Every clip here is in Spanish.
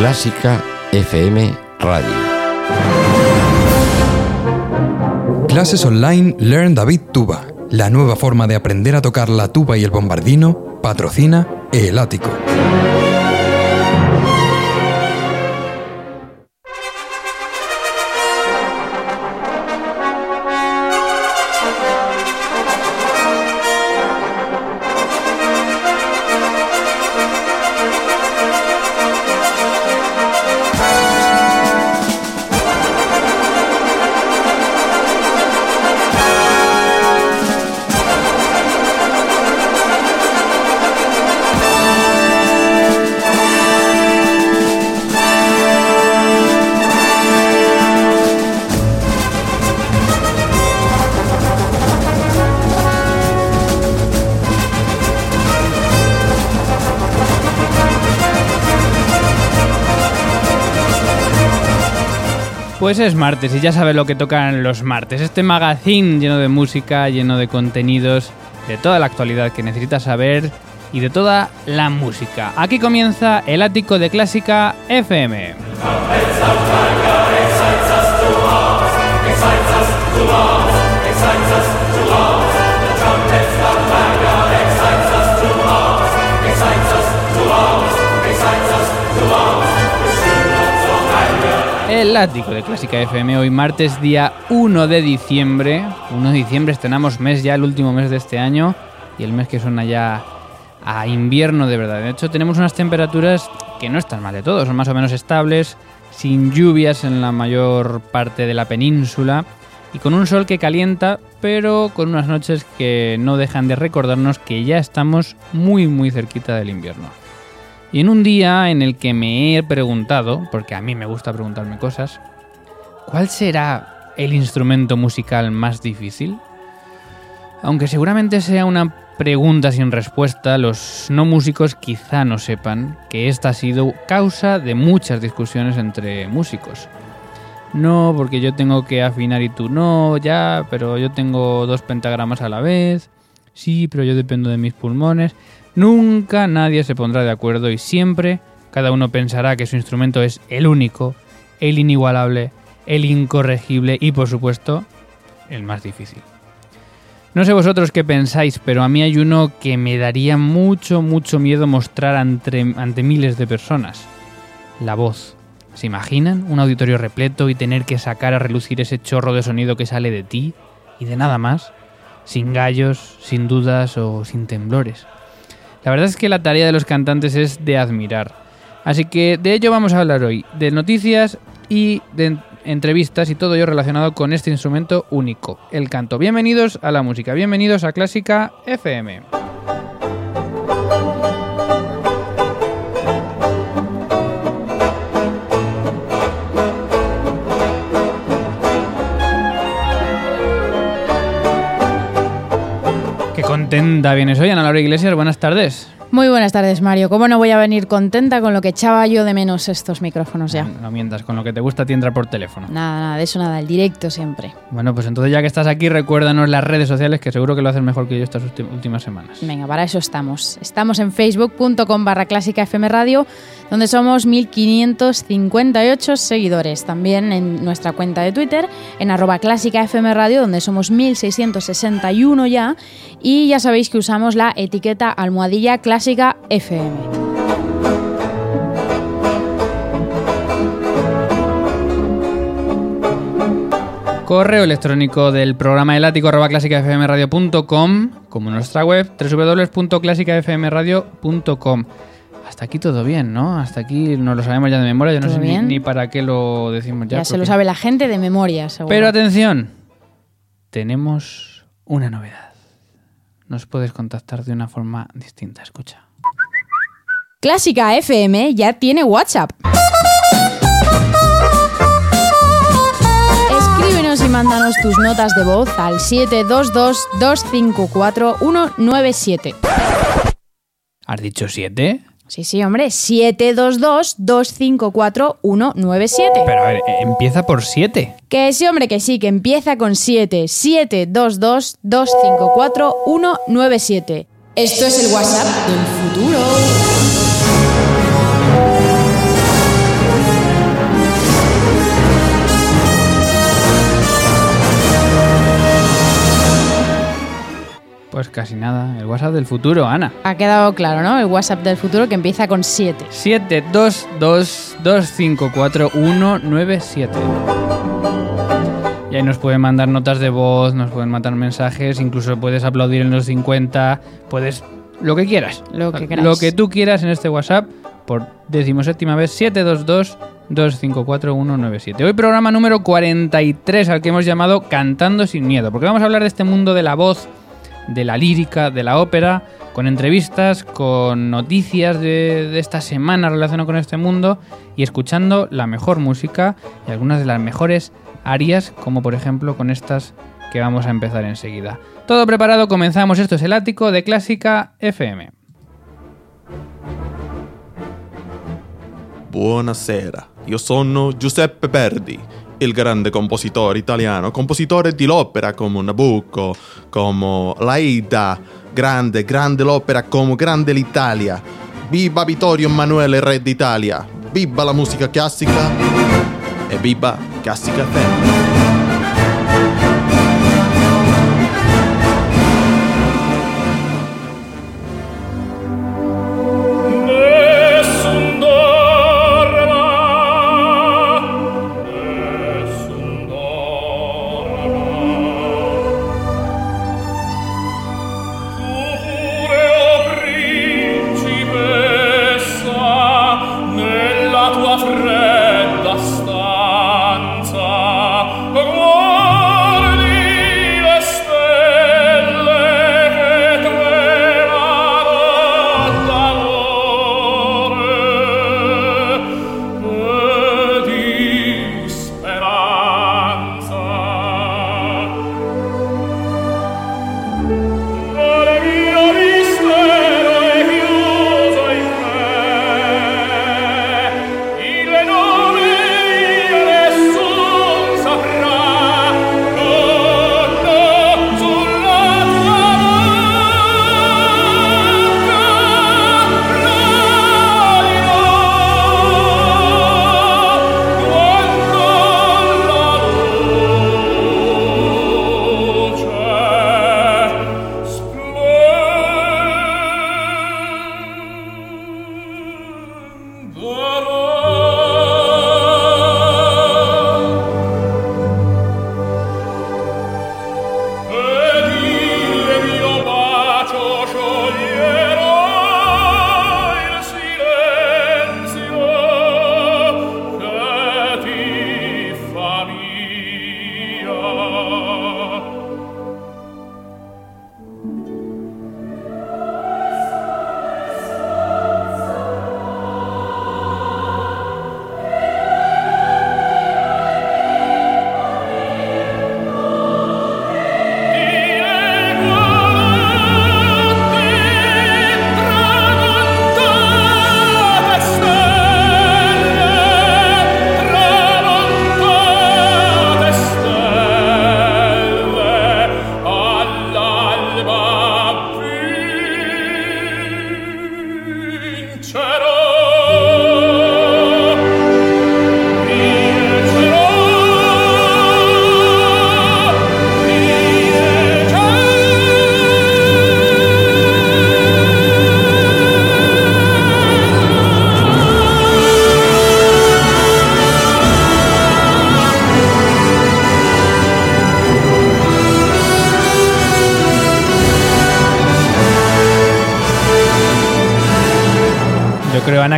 Clásica FM Radio. Clases online Learn David Tuba. La nueva forma de aprender a tocar la tuba y el bombardino patrocina El Ático. Pues es martes y ya sabes lo que tocan los martes. Este magazine lleno de música, lleno de contenidos, de toda la actualidad que necesitas saber y de toda la música. Aquí comienza el ático de Clásica FM. El ático de Clásica FM hoy martes día 1 de diciembre. 1 de diciembre estrenamos mes ya, el último mes de este año y el mes que suena ya a invierno de verdad. De hecho tenemos unas temperaturas que no están mal de todo, son más o menos estables, sin lluvias en la mayor parte de la península y con un sol que calienta, pero con unas noches que no dejan de recordarnos que ya estamos muy muy cerquita del invierno. Y en un día en el que me he preguntado, porque a mí me gusta preguntarme cosas, ¿cuál será el instrumento musical más difícil? Aunque seguramente sea una pregunta sin respuesta, los no músicos quizá no sepan que esta ha sido causa de muchas discusiones entre músicos. No, porque yo tengo que afinar y tú no, ya, pero yo tengo dos pentagramas a la vez. Sí, pero yo dependo de mis pulmones. Nunca nadie se pondrá de acuerdo y siempre cada uno pensará que su instrumento es el único, el inigualable, el incorregible y por supuesto el más difícil. No sé vosotros qué pensáis, pero a mí hay uno que me daría mucho, mucho miedo mostrar ante, miles de personas. La voz. ¿Se imaginan un auditorio repleto y tener que sacar a relucir ese chorro de sonido que sale de ti y de nada más? Sin gallos, sin dudas o sin temblores. La verdad es que la tarea de los cantantes es de admirar. Así que de ello vamos a hablar hoy, de noticias y de entrevistas y todo ello relacionado con este instrumento único, el canto. Bienvenidos a la música, bienvenidos a Clásica FM. Contenta vienes hoy, Ana Laura Iglesias, buenas tardes. Muy buenas tardes, Mario. ¿Cómo no voy a venir contenta con lo que echaba yo de menos estos micrófonos ya? No, no mientas, con lo que te gusta te entra por teléfono. Nada, nada, de eso nada, el directo siempre. Bueno, pues entonces ya que estás aquí, recuérdanos las redes sociales, que seguro que lo haces mejor que yo estas últimas semanas. Venga, para eso estamos. Estamos en facebook.com barra clásica FM Radio, donde somos 1558 seguidores. También en nuestra cuenta de Twitter, en arroba clásica FM Radio, donde somos 1661 ya. Y ya sabéis que usamos la etiqueta almohadilla clásica FM. Correo electrónico del programa El Ático arroba clásicafmradio.com, como nuestra web www.clásicafmradio.com. Hasta aquí todo bien, ¿no? Hasta aquí nos lo sabemos ya de memoria, yo no ¿Todo sé ni, para qué lo decimos ya. Ya, se lo sabe la gente de memoria, seguro. Pero atención, tenemos una novedad. Nos puedes contactar de una forma distinta, escucha. Clásica FM ya tiene WhatsApp. Escríbenos y mándanos tus notas de voz al 722-254-197. ¿Has dicho siete? Sí, sí, hombre, 722-254-197. Pero a ver, eh, empieza por siete. Que sí, hombre, que sí, que empieza con 7. 722-254-197. Esto es el WhatsApp del futuro. Pues casi nada. El WhatsApp del futuro, Ana. Ha quedado claro, ¿no? El WhatsApp del futuro que empieza con 7. 722254197. Y ahí nos pueden mandar notas de voz, nos pueden mandar mensajes, incluso puedes aplaudir en los 50, puedes lo que quieras. Lo que queráis. Lo que tú quieras en este WhatsApp por decimoséptima vez 722 254197. Hoy programa número 43 al que hemos llamado Cantando sin miedo, porque vamos a hablar de este mundo de la voz, de la lírica, de la ópera, con entrevistas, con noticias de, esta semana relacionadas con este mundo y escuchando la mejor música y algunas de las mejores arias, como por ejemplo con estas que vamos a empezar enseguida. Todo preparado, comenzamos. Esto es el ático de Clásica FM. Buonasera, io sono Giuseppe Verdi, il grande compositore italiano, compositore di l'opera come Nabucco, come l'Aida, grande, grande l'opera come Grande l'Italia. Viva Vittorio Emanuele Re d'Italia, viva la musica classica e viva Classica FM.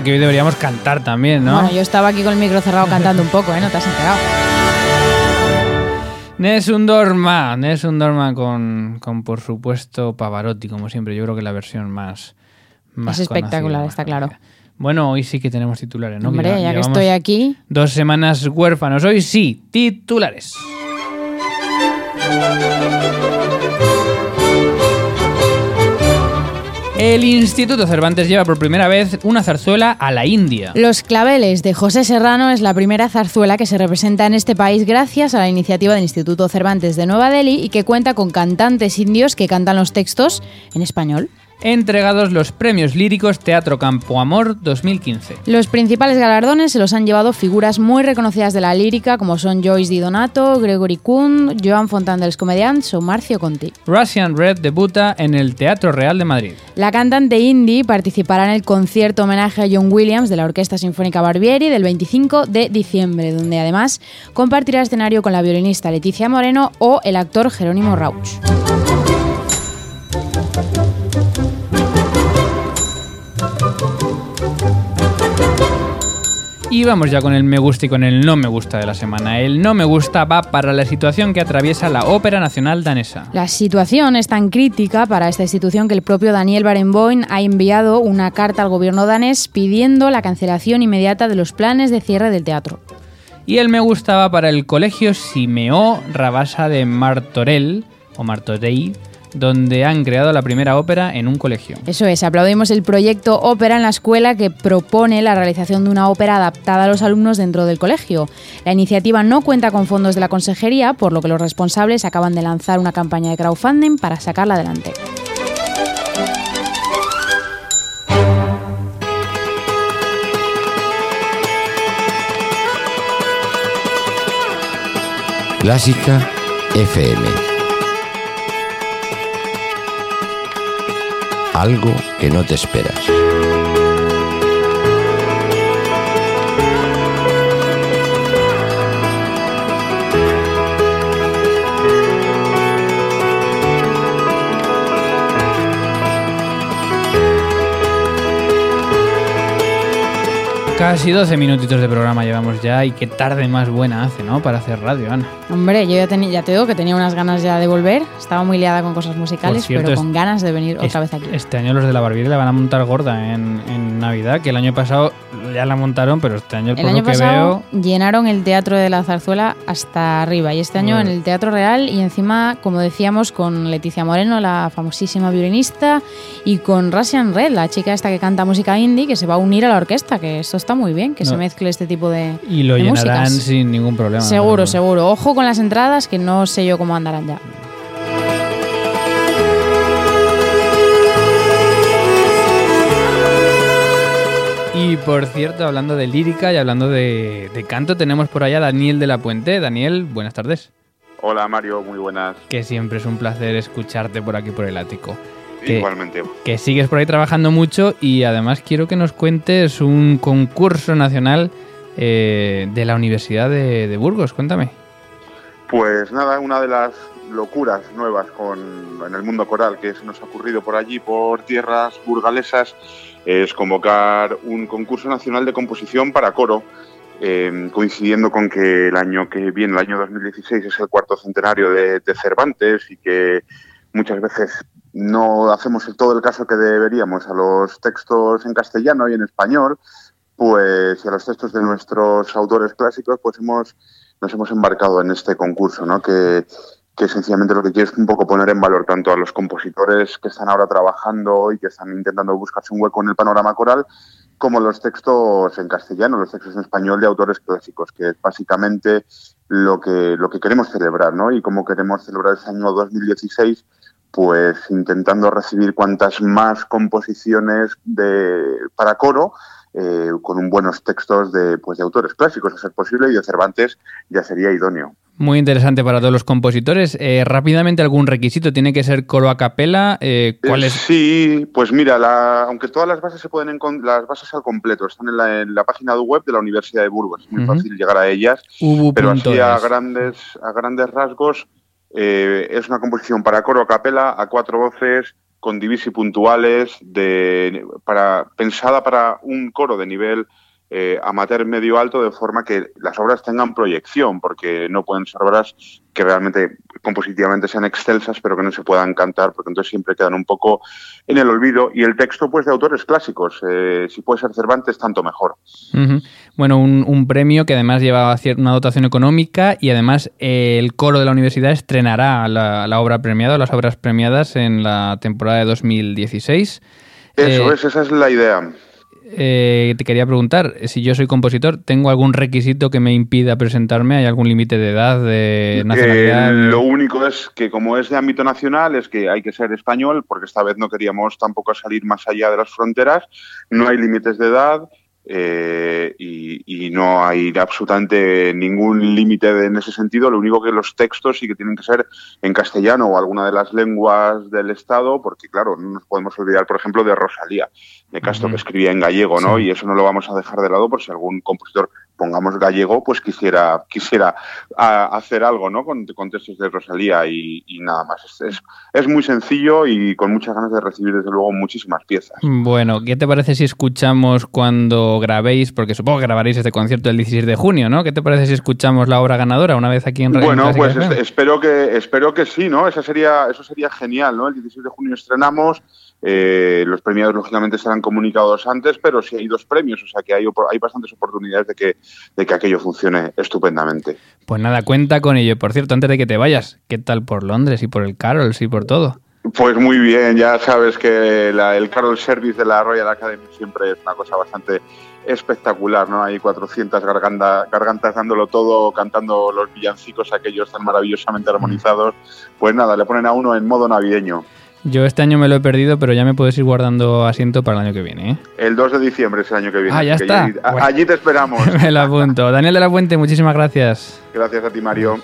Que hoy deberíamos cantar también, ¿no? Bueno, yo estaba aquí con el micro cerrado cantando un poco, ¿eh? No te has enterado. Nessun Dorma, Nessun Dorma con, con, por supuesto, Pavarotti, como siempre. Yo creo que la versión más. más Es espectacular, conocida, está claro. Bueno, hoy sí que tenemos titulares, ¿no? Hombre, ya que estoy aquí. Dos semanas huérfanos. Hoy sí, titulares. El Instituto Cervantes lleva por primera vez una zarzuela a la India. Los claveles de José Serrano es la primera zarzuela que se representa en este país gracias a la iniciativa del Instituto Cervantes de Nueva Delhi y que cuenta con cantantes indios que cantan los textos en español. Entregados los premios líricos Teatro Campo Amor 2015. Los principales galardones se los han llevado figuras muy reconocidas de la lírica, como son Joyce Di Donato, Gregory Kuhn, Joan Fontan dels Comediants o Marcio Conti. Russian Red debuta en el Teatro Real de Madrid. La cantante indie participará en el concierto homenaje a John Williams de la Orquesta Sinfónica Barbieri del 25 de diciembre, donde además compartirá escenario con la violinista Leticia Moreno o el actor Jerónimo Rauch. Y vamos ya con el me gusta y con el no me gusta de la semana. El no me gusta va para la situación que atraviesa la Ópera Nacional Danesa. La situación es tan crítica para esta institución que el propio Daniel Barenboim ha enviado una carta al gobierno danés pidiendo la cancelación inmediata de los planes de cierre del teatro. Y el me gusta va para el colegio Simeo Rabasa de Martorell, o Martorell, donde han creado la primera ópera en un colegio. Eso es, aplaudimos el proyecto Ópera en la escuela que propone la realización de una ópera adaptada a los alumnos dentro del colegio. La iniciativa no cuenta con fondos de la consejería, por lo que los responsables acaban de lanzar una campaña de crowdfunding para sacarla adelante. Clásica FM. Algo que no te esperas. Casi 12 minutitos de programa llevamos ya y qué tarde más buena hace, ¿no? Para hacer radio, Ana. Hombre, yo ya, te digo que tenía unas ganas ya de volver. Estaba muy liada con cosas musicales, cierto, pero con ganas de venir otra vez aquí. Este año los de la Barbieri la van a montar gorda en, en Navidad, que el año pasado ya la montaron, pero este año, El por año lo que pasado veo, llenaron el Teatro de la Zarzuela hasta arriba y este año Bueno. en el Teatro Real y encima, como decíamos, con Leticia Moreno, la famosísima violinista, y con Russian Red, la chica esta que canta música indie, que se va a unir a la orquesta, que esto está muy bien, que No. se mezcle este tipo de, y lo de llenarán músicas. sin ningún problema. Seguro, ¿no? seguro. Ojo con las entradas, que no sé yo cómo andarán ya. Y por cierto, hablando de lírica y hablando de, de canto, tenemos por allá a Daniel de la Puente. Daniel, buenas tardes. Hola Mario, muy buenas. Que siempre es un placer escucharte por aquí por el ático. Que- Igualmente. Que sigues por ahí trabajando mucho y además quiero que nos cuentes un concurso nacional eh, de la Universidad de, de Burgos. Cuéntame. Pues nada, una de las locuras nuevas con, en el mundo coral que se nos ha ocurrido por allí, por tierras burgalesas, es convocar un concurso nacional de composición para coro, eh, coincidiendo con que el año que viene, el año 2016, es el cuarto centenario de, de Cervantes y que muchas veces no hacemos el- todo el caso que deberíamos a los textos en castellano y en español, pues y a los textos de nuestros autores clásicos, pues hemos nos hemos embarcado en este concurso, ¿no? Que, que sencillamente lo que quiere es un poco poner en valor tanto a los compositores que están ahora trabajando y que están intentando buscarse un hueco en el panorama coral, como los textos en castellano, los textos en español de autores clásicos, que es básicamente lo que, lo que queremos celebrar, ¿no? Y cómo queremos celebrar ese año 2016, pues intentando recibir cuantas más composiciones de, para coro, eh, con un buenos textos de, pues, de autores clásicos, a ser posible, y de Cervantes ya sería idóneo. Muy interesante para todos los compositores. Eh, rápidamente, algún requisito. ¿Tiene que ser coro a capela? Eh, ¿Cuál Eh, es? Sí, pues mira, la- aunque todas las bases se pueden las bases al completo están en la, en la página web de la Universidad de Burgos, es muy fácil llegar a ellas, pero así a grandes a grandes rasgos eh, es una composición para coro a capela a cuatro voces con divisi puntuales de para pensada para un coro de nivel eh, amateur medio alto de forma que las obras tengan proyección porque no pueden ser obras que realmente compositivamente sean excelsas pero que no se puedan cantar porque entonces siempre quedan un poco en el olvido y el texto pues de autores clásicos eh, si puede ser Cervantes tanto mejor. Bueno, un, un premio que además lleva una dotación económica y además eh, el coro de la universidad estrenará la, la obra premiada, las obras premiadas en la temporada de 2016. eso Eh, es esa es la idea eh, te quería preguntar, si yo soy compositor, ¿tengo algún requisito que me impida presentarme? ¿Hay algún límite de edad, de nacionalidad? Eh, lo único es que como es de ámbito nacional es que hay que ser español porque esta vez no queríamos tampoco salir más allá de las fronteras. No hay límites de edad. eh, y, y no hay absolutamente ningún límite en ese sentido. Lo único que los textos sí que tienen que ser en castellano o alguna de las lenguas del Estado, porque claro, no nos podemos olvidar, por ejemplo, de Rosalía de Castro, que escribía en gallego, ¿no? Sí. Y eso no lo vamos a dejar de lado por si algún compositor, pongamos gallego, pues quisiera, quisiera hacer algo, ¿no? Con, con textos de Rosalía y, y nada más. Es, es, es muy sencillo y con muchas ganas de recibir, desde luego, muchísimas piezas. Bueno, ¿qué te parece si escuchamos cuando grabéis? Porque supongo que grabaréis este concierto el 16 de junio, ¿no? ¿Qué te parece si escuchamos la obra ganadora una vez aquí en Radio Bueno, pues es- espero que espero que sí, ¿no? Esa sería, eso sería genial, ¿no? El 16 de junio estrenamos. eh, los premiados, lógicamente, serán comunicados antes, pero sí hay dos premios, o sea que hay, hay bastantes oportunidades de que, de que aquello funcione estupendamente. Pues nada, cuenta con ello. Por cierto, antes de que te vayas, ¿qué tal por Londres y por el Carols y por todo? Pues muy bien, ya sabes que la- el Carol Service de la Royal Academy siempre es una cosa bastante espectacular, ¿no? Hay 400 garganta- gargantas dándolo todo, cantando los villancicos aquellos tan maravillosamente armonizados. Pues nada, le ponen a uno en modo navideño. Yo este año me lo he perdido, pero ya me puedes ir guardando asiento para el año que viene, ¿eh? El 2 de diciembre es el año que viene. Ah, ya está. allí, Bueno. allí te esperamos. me lo apunto. Daniel de la Puente, muchísimas gracias. Gracias a ti, Mario.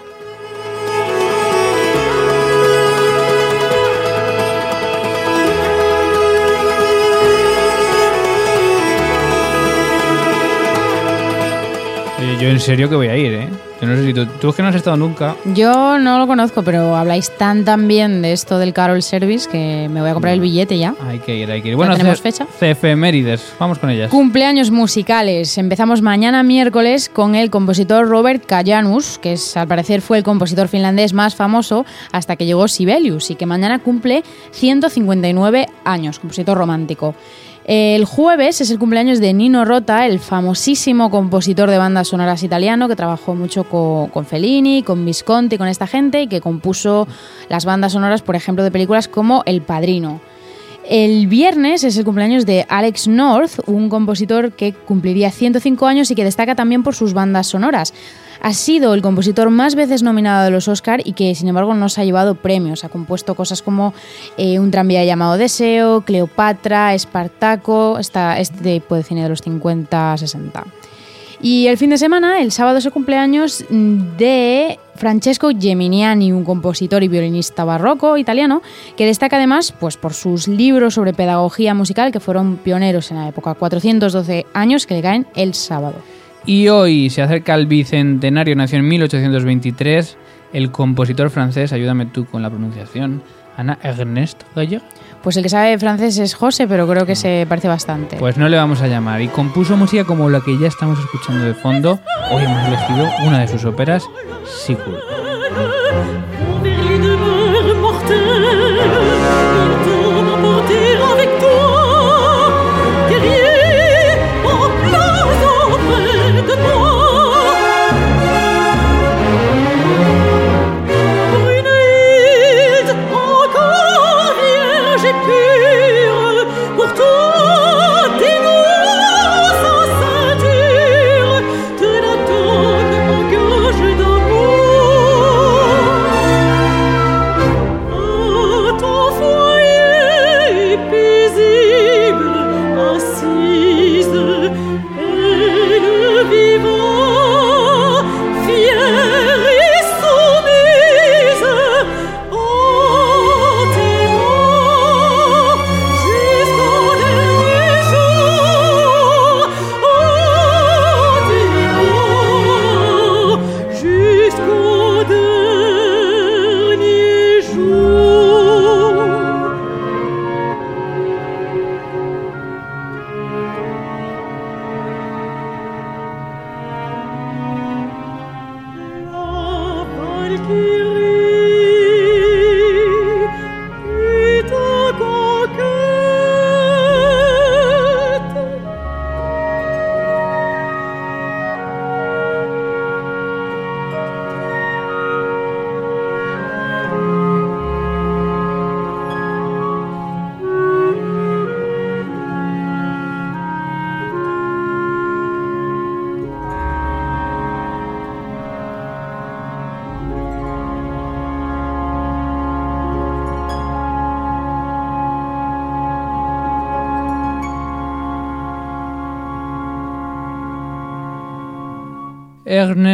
Yo en serio que voy a ir, ¿eh? Yo no sé si tú, tú es que no has estado nunca. Yo no lo conozco, pero habláis tan tan bien de esto del Carol Service que me voy a comprar el billete ya. Hay que ir, hay que ir. Bueno, tenemos fecha? Efemérides, vamos con ellas. Cumpleaños musicales. Empezamos mañana miércoles con el compositor Robert Kajanus, que es, al parecer fue el compositor finlandés más famoso hasta que llegó Sibelius y que mañana cumple 159 años, compositor romántico. El jueves es el cumpleaños de Nino Rota, el famosísimo compositor de bandas sonoras italiano que trabajó mucho co- con, Fellini, con Visconti, con esta gente y que compuso las bandas sonoras, por ejemplo, de películas como El Padrino. El viernes es el cumpleaños de Alex North, un compositor que cumpliría 105 años y que destaca también por sus bandas sonoras. Ha sido el compositor más veces nominado de los Oscar y que sin embargo no se ha llevado premios. Ha compuesto cosas como eh, Un tranvía llamado Deseo, Cleopatra, Espartaco, esta, este tipo de cine de los 50-60. Y el fin de semana, el sábado es el cumpleaños de Francesco Geminiani, un compositor y violinista barroco italiano, que destaca además pues, por sus libros sobre pedagogía musical que fueron pioneros en la época, 412 años que le caen el sábado. Y hoy se acerca el bicentenario, nació en 1823, el compositor francés, ayúdame tú con la pronunciación, Ana Ernest Gaillard. Pues el que sabe francés es José, pero creo que se parece bastante. Pues no le vamos a llamar. Y compuso música como la que ya estamos escuchando de fondo. Hoy hemos elegido una de sus óperas, Sigur.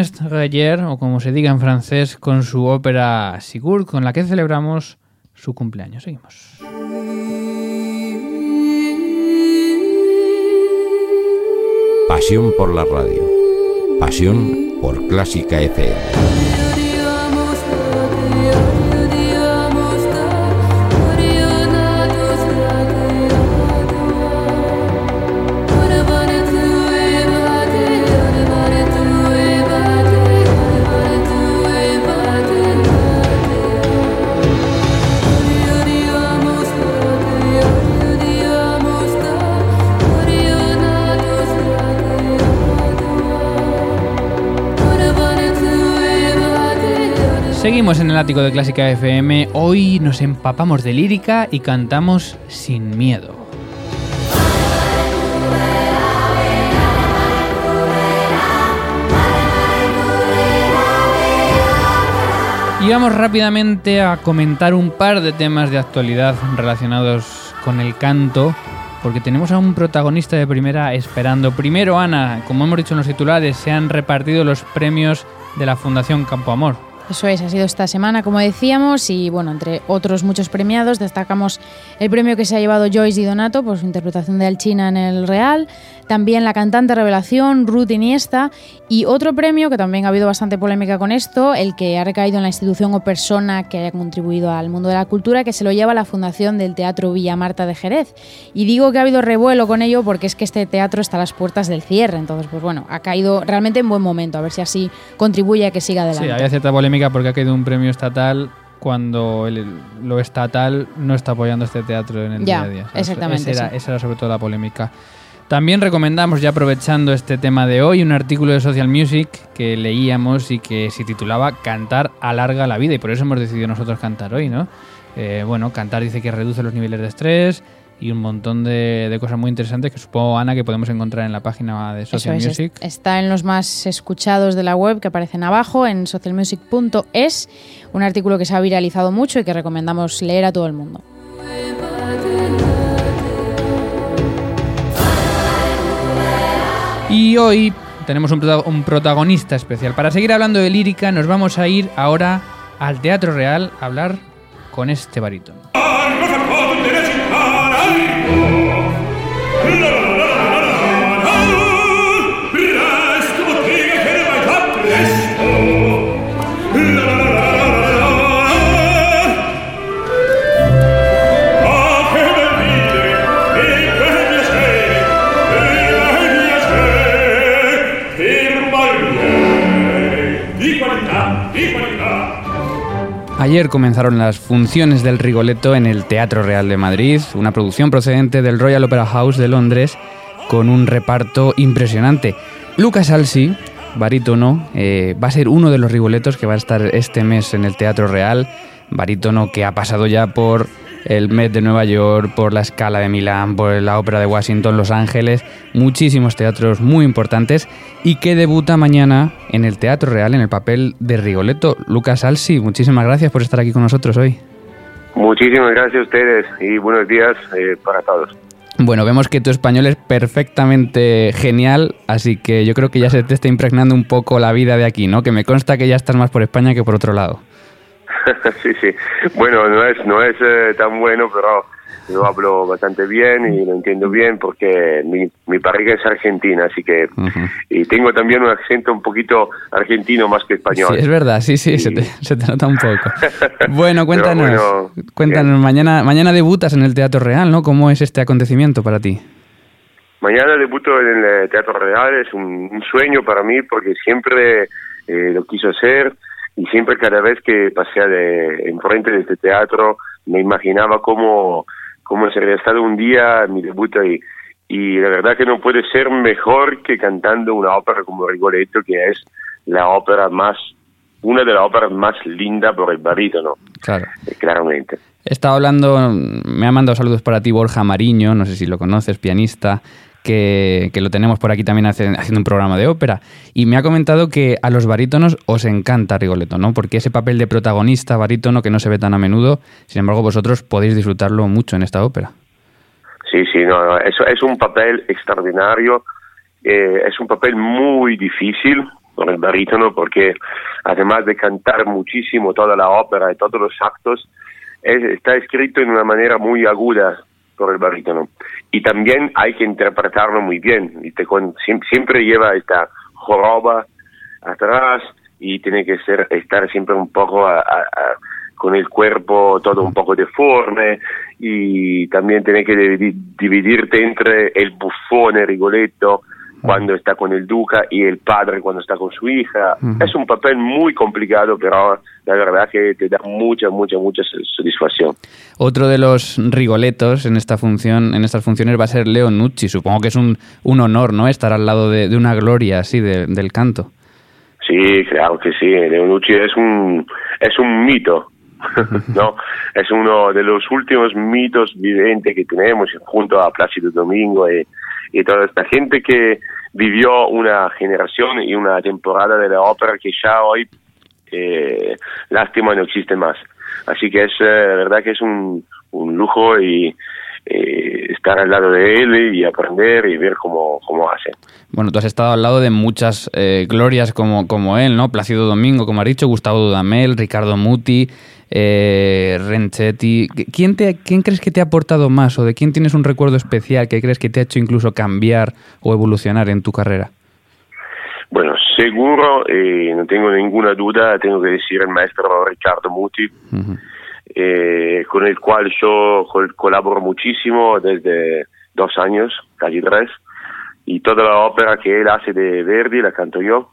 Ernest o como se diga en francés, con su ópera Sigurd, con la que celebramos su cumpleaños. Seguimos. Pasión por la radio. Pasión por Clásica FM. Seguimos en el ático de Clásica FM. Hoy nos empapamos de lírica y cantamos sin miedo. Y vamos rápidamente a comentar un par de temas de actualidad relacionados con el canto, porque tenemos a un protagonista de primera esperando. Primero, Ana, como hemos dicho en los titulares, se han repartido los premios de la Fundación Campo Amor. Eso es, ha sido esta semana, como decíamos, y bueno, entre otros muchos premiados, destacamos el premio que se ha llevado Joyce Di Donato por su interpretación de Alchina en el Real, también la cantante revelación Ruth Iniesta, y otro premio que también ha habido bastante polémica con esto, el que ha recaído en la institución o persona que haya contribuido al mundo de la cultura, que se lo lleva la Fundación del Teatro Villa Marta de Jerez. Y digo que ha habido revuelo con ello porque es que este teatro está a las puertas del cierre, entonces, pues bueno, ha caído realmente en buen momento, a ver si así contribuye a que siga adelante. Sí, había cierta polémica porque ha caído un premio estatal cuando el- lo estatal no está apoyando este teatro en el Ya, día a día. exactamente, Esa era, sí. esa era sobre todo la polémica. También recomendamos, ya aprovechando este tema de hoy, un artículo de Social Music que leíamos y que se titulaba Cantar alarga la vida y por eso hemos decidido nosotros cantar hoy, ¿no? Eh, bueno, cantar dice que reduce los niveles de estrés y un montón de, de cosas muy interesantes que supongo, Ana, que podemos encontrar en la página de Social es, Music. es- está en los más escuchados de la web que aparecen abajo en socialmusic.es, un artículo que se ha viralizado mucho y que recomendamos leer a todo el mundo. Y hoy tenemos un, prota- un protagonista especial. Para seguir hablando de lírica, nos vamos a ir ahora al Teatro Real a hablar con este barítono. Ayer comenzaron las funciones del Rigoletto en el Teatro Real de Madrid, una producción procedente del Royal Opera House de Londres con un reparto impresionante. Lucas Alsi, barítono, eh, va a ser uno de los Rigolettos que va a estar este mes en el Teatro Real, barítono que ha pasado ya por el Met de Nueva York, por la Scala de Milán, por la Ópera de Washington, Los Ángeles, muchísimos teatros muy importantes y que debuta mañana en el Teatro Real en el papel de Rigoletto. Lucas Alsi, muchísimas gracias por estar aquí con nosotros hoy. Muchísimas gracias a ustedes y buenos días eh, para todos. Bueno, vemos que tu español es perfectamente genial, así que yo creo que ya se te está impregnando un poco la vida de aquí, ¿no? Que me consta que ya estás más por España que por otro lado. sí, sí. Bueno, no es, no es eh, tan bueno, pero lo hablo bastante bien y lo entiendo bien porque mi, mi pareja es argentina, así que... Y tengo también un acento un poquito argentino más que español. Sí, es verdad, sí, sí, se, te, se te nota un poco. Bueno, cuéntanos, bueno, cuéntanos, bien. mañana, mañana debutas en el Teatro Real, ¿no? ¿Cómo es este acontecimiento para ti? Mañana debuto en el Teatro Real, es un, un sueño para mí porque siempre eh, lo quiso hacer y siempre cada vez que pasé de, enfrente de este teatro me imaginaba cómo, cómo sería estado un día mi debut ahí. Y la verdad que no puede ser mejor que cantando una ópera como Rigoletto, que es la ópera más, una de las óperas más lindas por el barítono, Claro. eh, claramente. He estado hablando, me ha mandado saludos para ti Borja Mariño, no sé si lo conoces, pianista, que, lo tenemos por aquí también haciendo un programa de ópera, y me ha comentado que a los barítonos os encanta Rigoletto, ¿no? Porque ese papel de protagonista barítono que no se ve tan a menudo, sin embargo vosotros podéis disfrutarlo mucho en esta ópera. Sí, sí, no, no, es, un papel extraordinario, eh, es un papel muy difícil, por el barítono porque además de cantar muchísimo toda la ópera y todos los actos, está escrito en una manera muy aguda por el barítono. Y también hay que interpretarlo muy bien. Y te, siempre lleva esta joroba atrás y tiene que ser estar siempre un poco con el cuerpo todo un poco deforme y también tiene que dividirte entre el bufón, Rigoletto, cuando está con el duca y el padre cuando está con su hija. Es un papel muy complicado, pero la verdad que te da mucha, mucha, mucha satisfacción. Otro de los rigoletos en esta función, en estas funciones va a ser Leo Nucci. Supongo que es un, un honor, ¿no? Estar al lado de, una gloria así del canto. Sí, claro que sí. Leo Nucci es un, es un mito. no, es uno de los últimos mitos viventes que tenemos junto a Plácido Domingo y, y toda esta gente que vivió una generación y una temporada de la ópera que ya hoy, eh, lástima, no existe más. Así que es eh, verdad que es un, un lujo y eh, estar al lado de él y aprender y ver cómo, cómo hace. Bueno, tú has estado al lado de muchas eh, glorias como, como él, ¿no? Plácido Domingo, como ha dicho, Gustavo Dudamel, Ricardo Muti, eh, Renchetti. ¿Quién, te, ¿Quién crees que te ha aportado más o de quién tienes un recuerdo especial que crees que te ha hecho incluso cambiar o evolucionar en tu carrera? Bueno, seguro, eh, no tengo ninguna duda, tengo que decir el maestro Ricardo Muti, eh, con el cual yo colaboro muchísimo desde dos años, casi tres, y toda la ópera que él hace de Verdi la canto yo.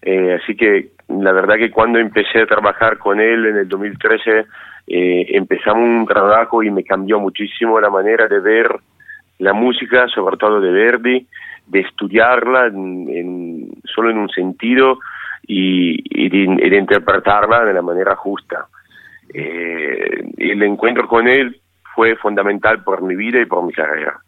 Eh, así que la verdad que cuando empecé a trabajar con él en el 2013, eh, empezamos un trabajo y me cambió muchísimo la manera de ver la música, sobre todo de Verdi, de estudiarla en, solo en un sentido y, de, interpretarla de la manera justa. Eh, el encuentro con él fue fundamental por mi vida y por mi carrera.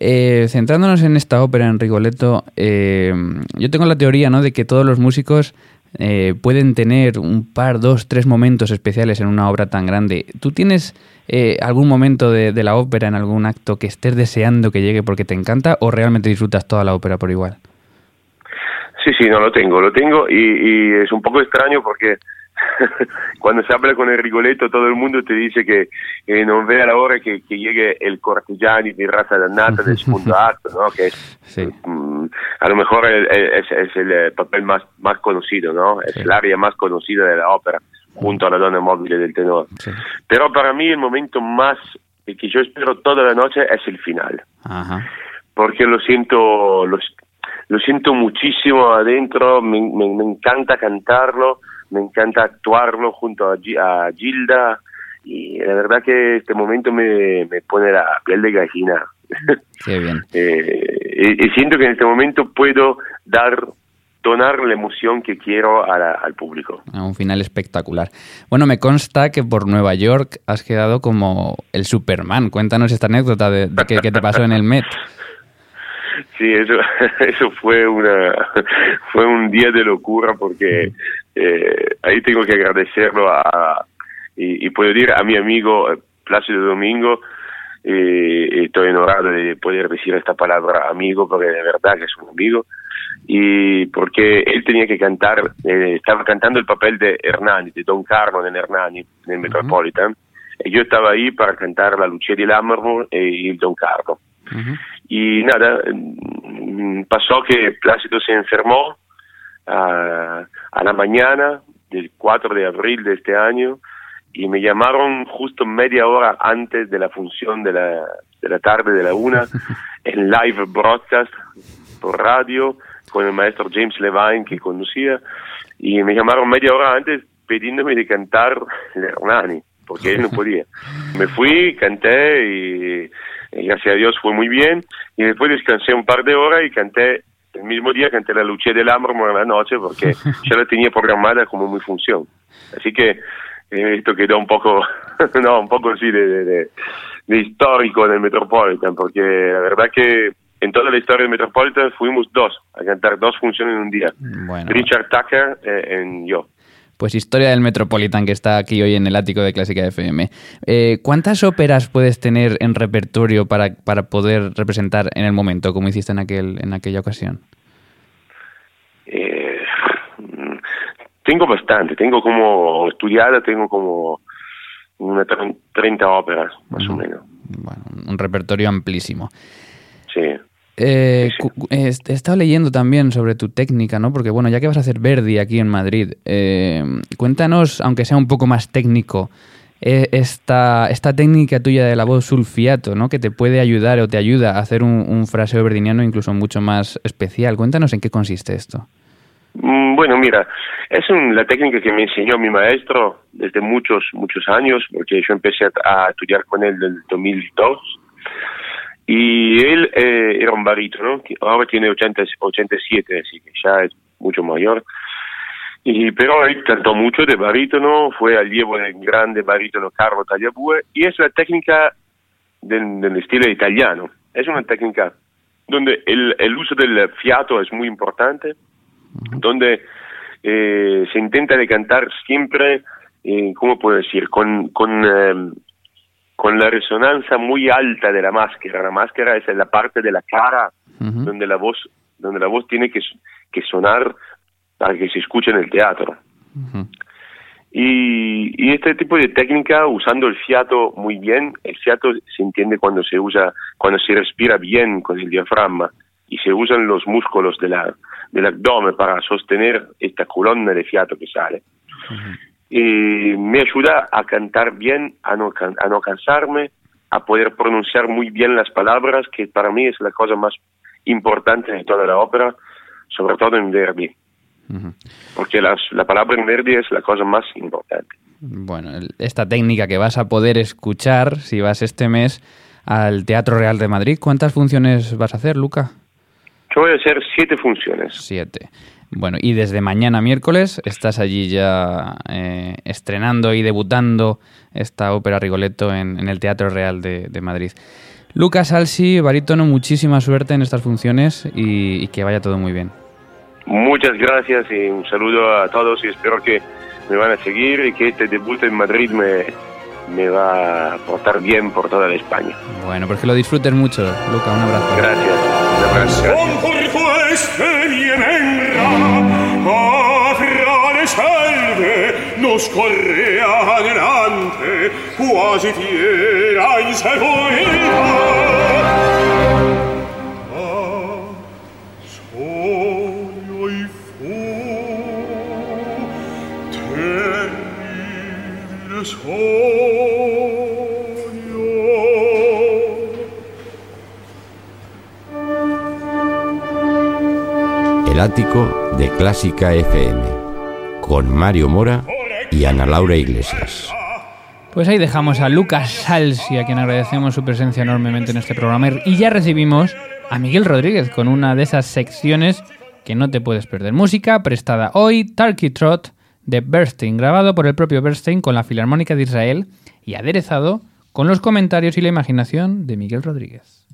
Eh, centrándonos en esta ópera, en Rigoletto, eh, yo tengo la teoría ¿no? de que todos los músicos eh, pueden tener un par, dos, tres momentos especiales en una obra tan grande. ¿Tú tienes algún momento de, la ópera en algún acto que estés deseando que llegue porque te encanta o realmente disfrutas toda la ópera por igual? Sí, sí, no lo tengo, lo tengo y es un poco extraño porque cuando se habla con el Rigoletto todo el mundo te dice que eh, no vea la hora que, llegue el Cortigiani de raza dannata del segundo acto, ¿no? que mm, a lo mejor es, el eh, papel más, más conocido, ¿no? es el área más conocida de la ópera, junto a la donna móvil del tenor. Pero para mí el momento más que yo espero toda la noche es el final. Porque lo siento, lo, lo siento muchísimo adentro, me, me encanta cantarlo, me encanta actuarlo junto a, Gilda y la verdad que este momento me, pone la piel de gallina. Qué bien. Eh, y, siento que en este momento puedo dar donar la emoción que quiero al público. A un final espectacular. Bueno, me consta que por Nueva York has quedado como el Superman. Cuéntanos esta anécdota de, qué te pasó en el Met. Sí, eso, eso fue una fue un día de locura porque eh, ahí tengo que agradecerlo a y, puedo decir a mi amigo eh, Plácido Domingo eh, estoy enamorado de poder decir esta palabra amigo porque de verdad que es un amigo y porque él tenía que cantar eh, estaba cantando el papel de Hernani de Don Carlo en Hernani en el Metropolitan y yo estaba ahí para cantar la Lucia di Lammermoor y el Don Carlo y nada, mm, pasó que Plácido se enfermó a, la mañana del 4 de abril de este año y me llamaron justo media hora antes de la función de la, de la tarde de la una en live broadcast por radio con el maestro James Levine que conducía y me llamaron media hora antes pidiéndome de cantar Hernani porque él no podía. Me fui, canté y gracias a Dios fue muy bien. Y después descansé un par de horas y canté, el mismo día canté la Lucha del Amor en la noche porque ya la tenía programada como mi función. Así que eh, esto quedó un poco, no, un poco así de, de, de, histórico en el Metropolitan, porque la verdad que en toda la historia del Metropolitan fuimos dos a cantar dos funciones en un día. Richard Tucker eh, y yo pues historia del Metropolitan que está aquí hoy en el ático de Clásica FM. Eh, ¿Cuántas óperas puedes tener en repertorio para, para, poder representar en el momento, como hiciste en, aquel, en aquella ocasión? Eh, tengo bastante, tengo como estudiada, tengo como una 30 óperas, más o menos. Bueno, un repertorio amplísimo. Eh, eh, he estado leyendo también sobre tu técnica, ¿no? Porque bueno, ya que vas a hacer Verdi aquí en Madrid, eh, cuéntanos, aunque sea un poco más técnico, eh, esta, esta técnica tuya de la voz sulfiato, ¿no? Que te puede ayudar o te ayuda a hacer un, un fraseo verdiniano incluso mucho más especial. Cuéntanos en qué consiste esto. Mm, Bueno, mira, es un- la técnica que me enseñó mi maestro desde muchos, muchos años, porque yo empecé a, a estudiar con él en el 2002. Y él eh, era un barítono, que ahora tiene 80, 87, así que ya es mucho mayor. Y, pero él cantó mucho de barítono, fue allievo del grande barítono Carlo Tagliabue, y es la técnica del, del estilo italiano. Es una técnica donde el, el uso del fiato es muy importante, donde eh, se intenta de cantar siempre, eh, ¿cómo puedo decir?, con, con, eh, con la resonancia muy alta de la máscara. La máscara es la parte de la cara donde la voz, donde la voz tiene que, que sonar para que se escuche en el teatro. Y, y este tipo de técnica, usando el fiato muy bien, el fiato se entiende cuando se usa, cuando se respira bien con el diafragma y se usan los músculos de la, del abdomen para sostener esta colonna de fiato que sale. Y me ayuda a cantar bien, a no, can- a no cansarme, a poder pronunciar muy bien las palabras, que para mí es la cosa más importante de toda la ópera, sobre todo en Verdi, porque las, la palabra en Verdi es la cosa más importante. Bueno, esta técnica que vas a poder escuchar si vas este mes al Teatro Real de Madrid. ¿Cuántas funciones vas a hacer, Luca? Yo voy a hacer siete funciones. Siete. Bueno, y desde mañana miércoles estás allí ya eh, estrenando y debutando esta ópera Rigoletto en, en el Teatro Real de, Madrid. Lucas Alsi, barítono, muchísima suerte en estas funciones y, y que vaya todo muy bien. Muchas gracias y un saludo a todos y espero que me van a seguir y que este debut en Madrid me, me va a portar bien por toda la España. Bueno, pues que lo disfrutes mucho, Luca, un abrazo. Gracias. Un abrazo. gracias. El ático de Clásica FM, con Mario Mora y Ana Laura Iglesias. Pues ahí dejamos a Lucas Salsi, a quien agradecemos su presencia enormemente en este programa. Y ya recibimos a Miguel Rodríguez con una de esas secciones que no te puedes perder. Música prestada hoy, Turkey Trot, de Bernstein, grabado por el propio Bernstein con la Filarmónica de Israel y aderezado con los comentarios y la imaginación de Miguel Rodríguez.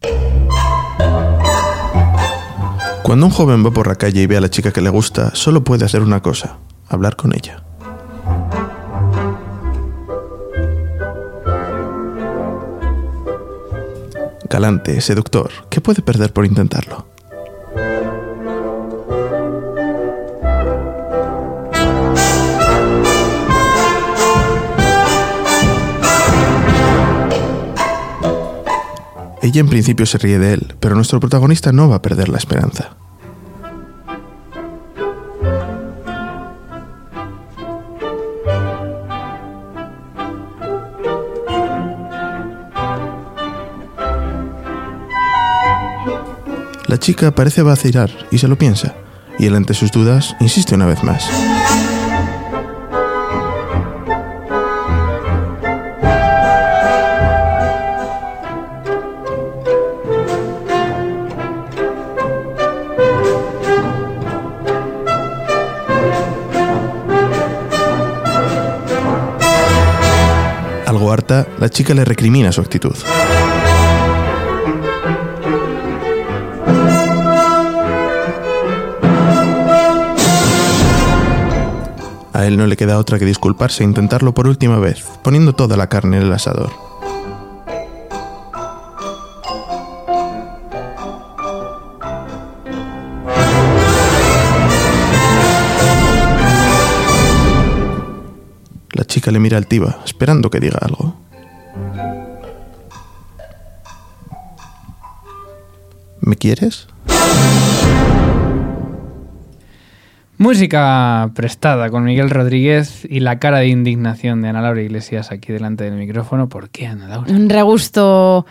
Cuando un joven va por la calle y ve a la chica que le gusta, solo puede hacer una cosa, hablar con ella. Galante, seductor, ¿qué puede perder por intentarlo? Ella en principio se ríe de él, pero nuestro protagonista no va a perder la esperanza. La chica parece vacilar y se lo piensa, y él ante sus dudas insiste una vez más. La chica le recrimina su actitud. A él no le queda otra que disculparse e intentarlo por última vez, poniendo toda la carne en el asador. chica le mira altiva, esperando que diga algo. Quieres? Música prestada con Miguel Rodríguez y la cara de indignación de Ana Laura Iglesias aquí delante del micrófono. ¿Por qué, Ana Laura? Un regusto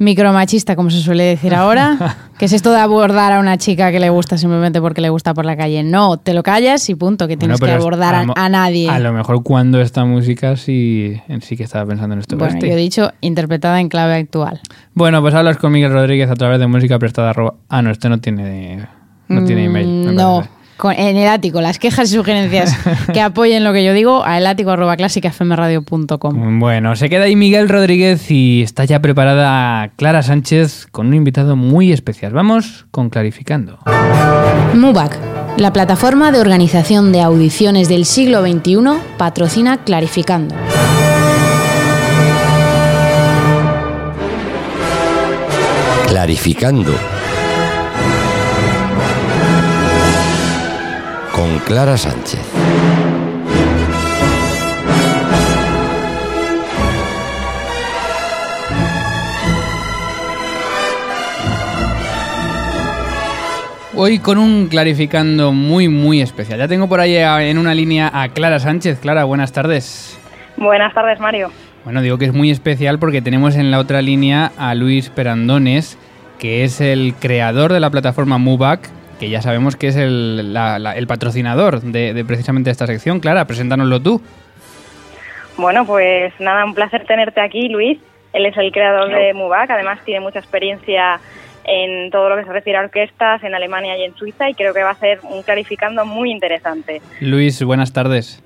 micromachista, como se suele decir ahora. que es esto de abordar a una chica que le gusta simplemente porque le gusta por la calle? No, te lo callas y punto, que tienes Bueno, que abordar a, nadie. A lo mejor cuando esta música sí, sí que estaba pensando en esto. bueno, Este. yo he dicho interpretada en clave actual. Bueno, pues hablas con Miguel Rodríguez a través de música prestada. arroba- Ah, no, este no tiene, no tiene email. Mm, No, parece. Con- en el ático, las quejas y sugerencias que apoyen lo que yo digo, a el ático arroba clásicafmradio.com. Bueno, se queda ahí Miguel Rodríguez y está ya preparada Clara Sánchez con un invitado muy especial. Vamos con Clarificando. MUBAC, la plataforma de organización de audiciones del siglo XXI, patrocina Clarificando. Clarificando. Con Clara Sánchez. Hoy con un Clarificando muy, muy especial. Ya tengo por ahí en una línea a Clara Sánchez. Clara, buenas tardes. Buenas tardes, Mario. Bueno, digo que es muy especial porque tenemos en la otra línea a Luis Perandones, que es el creador de la plataforma MUBAC, que ya sabemos que es el, la- la- el patrocinador de, de precisamente esta sección. Clara, preséntanoslo tú. Bueno, pues nada, un placer tenerte aquí, Luis. Él es el creador de MUBAC, además tiene mucha experiencia en todo lo que se refiere a orquestas en Alemania y en Suiza y creo que va a ser un clarificando muy interesante. Luis, buenas tardes.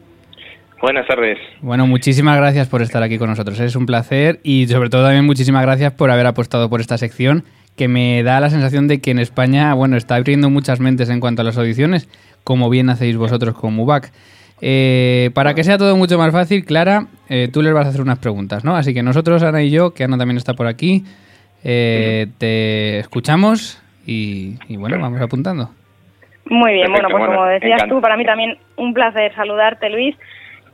Buenas tardes. Bueno, muchísimas gracias por estar aquí con nosotros. Es un placer y sobre todo también muchísimas gracias por haber apostado por esta sección que me da la sensación de que en España, bueno, está abriendo muchas mentes en cuanto a las audiciones, como bien hacéis vosotros con MUBAC. Eh, para que sea todo mucho más fácil, Clara, eh, tú les vas a hacer unas preguntas, ¿no? Así que nosotros, Ana y yo, que Ana también está por aquí, eh, te escuchamos y, y bueno, vamos apuntando. Muy bien, Perfecto, bueno, pues bueno, como decías encanta- tú, para mí también un placer saludarte, Luis.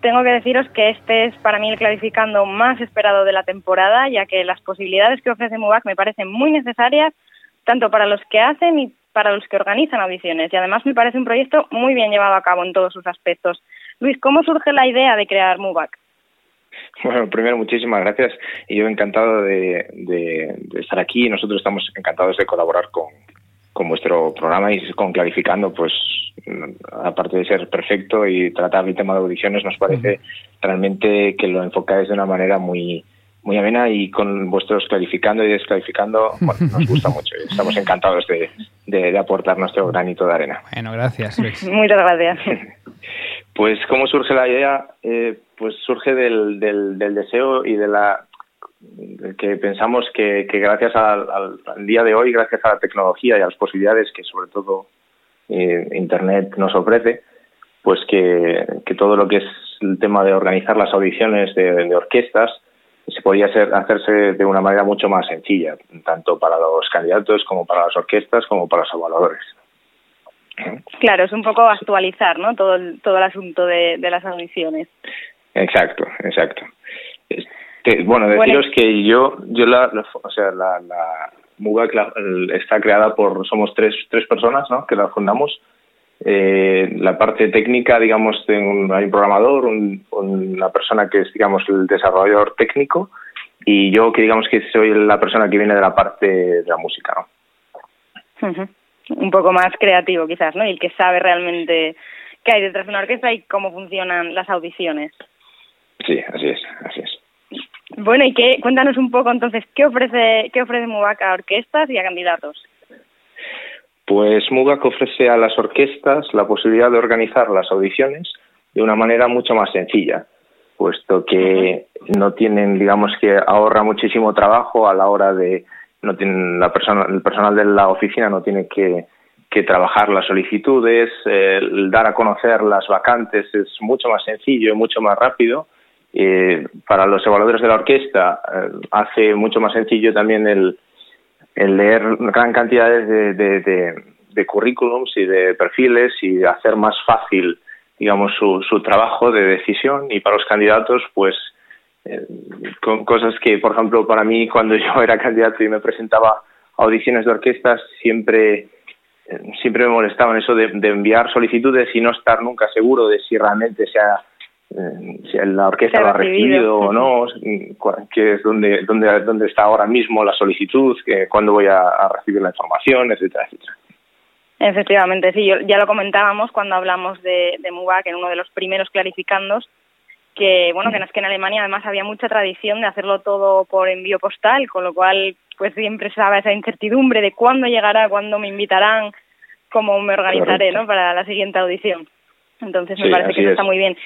Tengo que deciros que este es para mí el clarificando más esperado de la temporada, ya que las posibilidades que ofrece MUBAC me parecen muy necesarias, tanto para los que hacen y para los que organizan audiciones. Y además me parece un proyecto muy bien llevado a cabo en todos sus aspectos. Luis, ¿cómo surge la idea de crear MUBAC? Bueno, primero, muchísimas gracias. Y yo encantado de, estar aquí. Nosotros estamos encantados de colaborar con, con vuestro programa y con Clarificando, pues aparte de ser perfecto y tratar el tema de audiciones, nos parece realmente que lo enfocáis de una manera muy muy amena y con vuestros clarificando y desclarificando, bueno, nos gusta mucho. y Estamos encantados de, de- de aportar nuestro granito de arena. Bueno, gracias, Luis. Muchas gracias. Pues, ¿cómo surge la idea? Eh, pues surge del, del, del deseo y de la que pensamos que, que gracias al, al- al día de hoy, gracias a la tecnología y a las posibilidades que sobre todo eh, Internet nos ofrece, pues que, que todo lo que es el tema de organizar las audiciones de, de orquestas se podía hacer, hacerse de una manera mucho más sencilla, tanto para los candidatos como para las orquestas como para los evaluadores. Claro, es un poco actualizar, ¿no? Todo el, todo el asunto de, de las audiciones. Exacto, exacto. Este, bueno, Bueno, deciros que yo, yo la, la- o sea, la, la el- está creada por, somos tres, tres personas, ¿no? Que la fundamos. Eh, la parte técnica, digamos, un- hay un programador, un- una persona que es, digamos, el desarrollador técnico y yo que digamos que soy la persona que viene de la parte de la música, ¿no? Un poco más creativo, quizás, ¿no? Y el que sabe realmente qué hay detrás de una orquesta y cómo funcionan las audiciones. Sí, así es, así es. Bueno, y qué, cuéntanos un poco entonces, ¿qué ofrece, qué ofrece a orquestas y a candidatos? Pues MUBAC ofrece a las orquestas la posibilidad de organizar las audiciones de una manera mucho más sencilla, puesto que no tienen, digamos que ahorra muchísimo trabajo a la hora de, no tienen la persona, el personal de la oficina no tiene que, que trabajar las solicitudes, el dar a conocer las vacantes es mucho más sencillo y mucho más rápido. Eh, para los evaluadores de la orquesta eh, hace mucho más sencillo también el, leer gran cantidad de, currículums y de perfiles y hacer más fácil digamos, su, su trabajo de decisión. Y para los candidatos, pues, eh, cosas que, por ejemplo, para mí, cuando yo era candidato y me presentaba a audiciones de orquestas, siempre, eh, siempre me molestaban eso de enviar solicitudes y no estar nunca seguro de si realmente se ha eh, si la orquesta lo ha recibido o no, que es donde, donde, donde está ahora mismo la solicitud, que cuándo voy a, a recibir la información, etcétera, etcétera. Efectivamente, sí, yo- ya lo comentábamos cuando hablamos de, de MUBAC en uno de los primeros clarificandos, que bueno, que no es que en Alemania además había mucha tradición de hacerlo todo por envío postal, con lo cual pues siempre estaba esa incertidumbre de cuándo llegará, cuándo me invitarán, cómo me organizaré, Correcto. ¿no? Para la siguiente audición. Entonces me Sí, parece que eso es. está muy bien.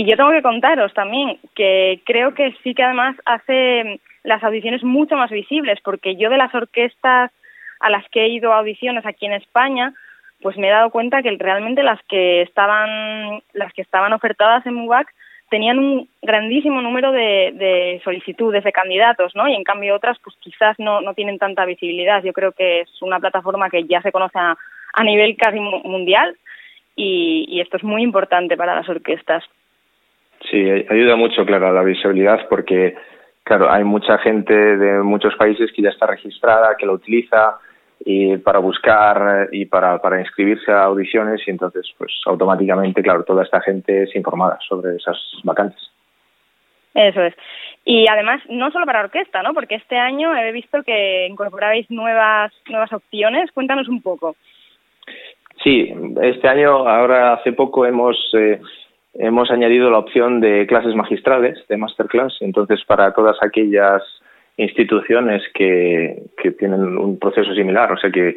Y yo tengo que contaros también que creo que sí que además hace las audiciones mucho más visibles, porque yo de las orquestas a las que he ido a audiciones aquí en España, pues me he dado cuenta que realmente las que estaban las que estaban ofertadas en MUBAC tenían un grandísimo número de, de solicitudes de candidatos, ¿no? Y en cambio otras, pues quizás no, no tienen tanta visibilidad. Yo creo que es una plataforma que ya se conoce a, nivel casi mu- mundial y, y esto es muy importante para las orquestas. Sí, ay- ayuda mucho, claro, a la visibilidad porque, claro, hay mucha gente de muchos países que ya está registrada, que lo utiliza y para buscar y para, para inscribirse a audiciones y entonces, pues automáticamente, claro, toda esta gente es informada sobre esas vacantes. Eso es. Y además, no solo para orquesta, ¿no? Porque este año he visto que incorporabais nuevas, nuevas opciones. Cuéntanos un poco. Sí, este año, ahora hace poco hemos eh, hemos añadido la opción de clases magistrales, de masterclass. Entonces, para todas aquellas instituciones que, que tienen un proceso similar, o sea, que,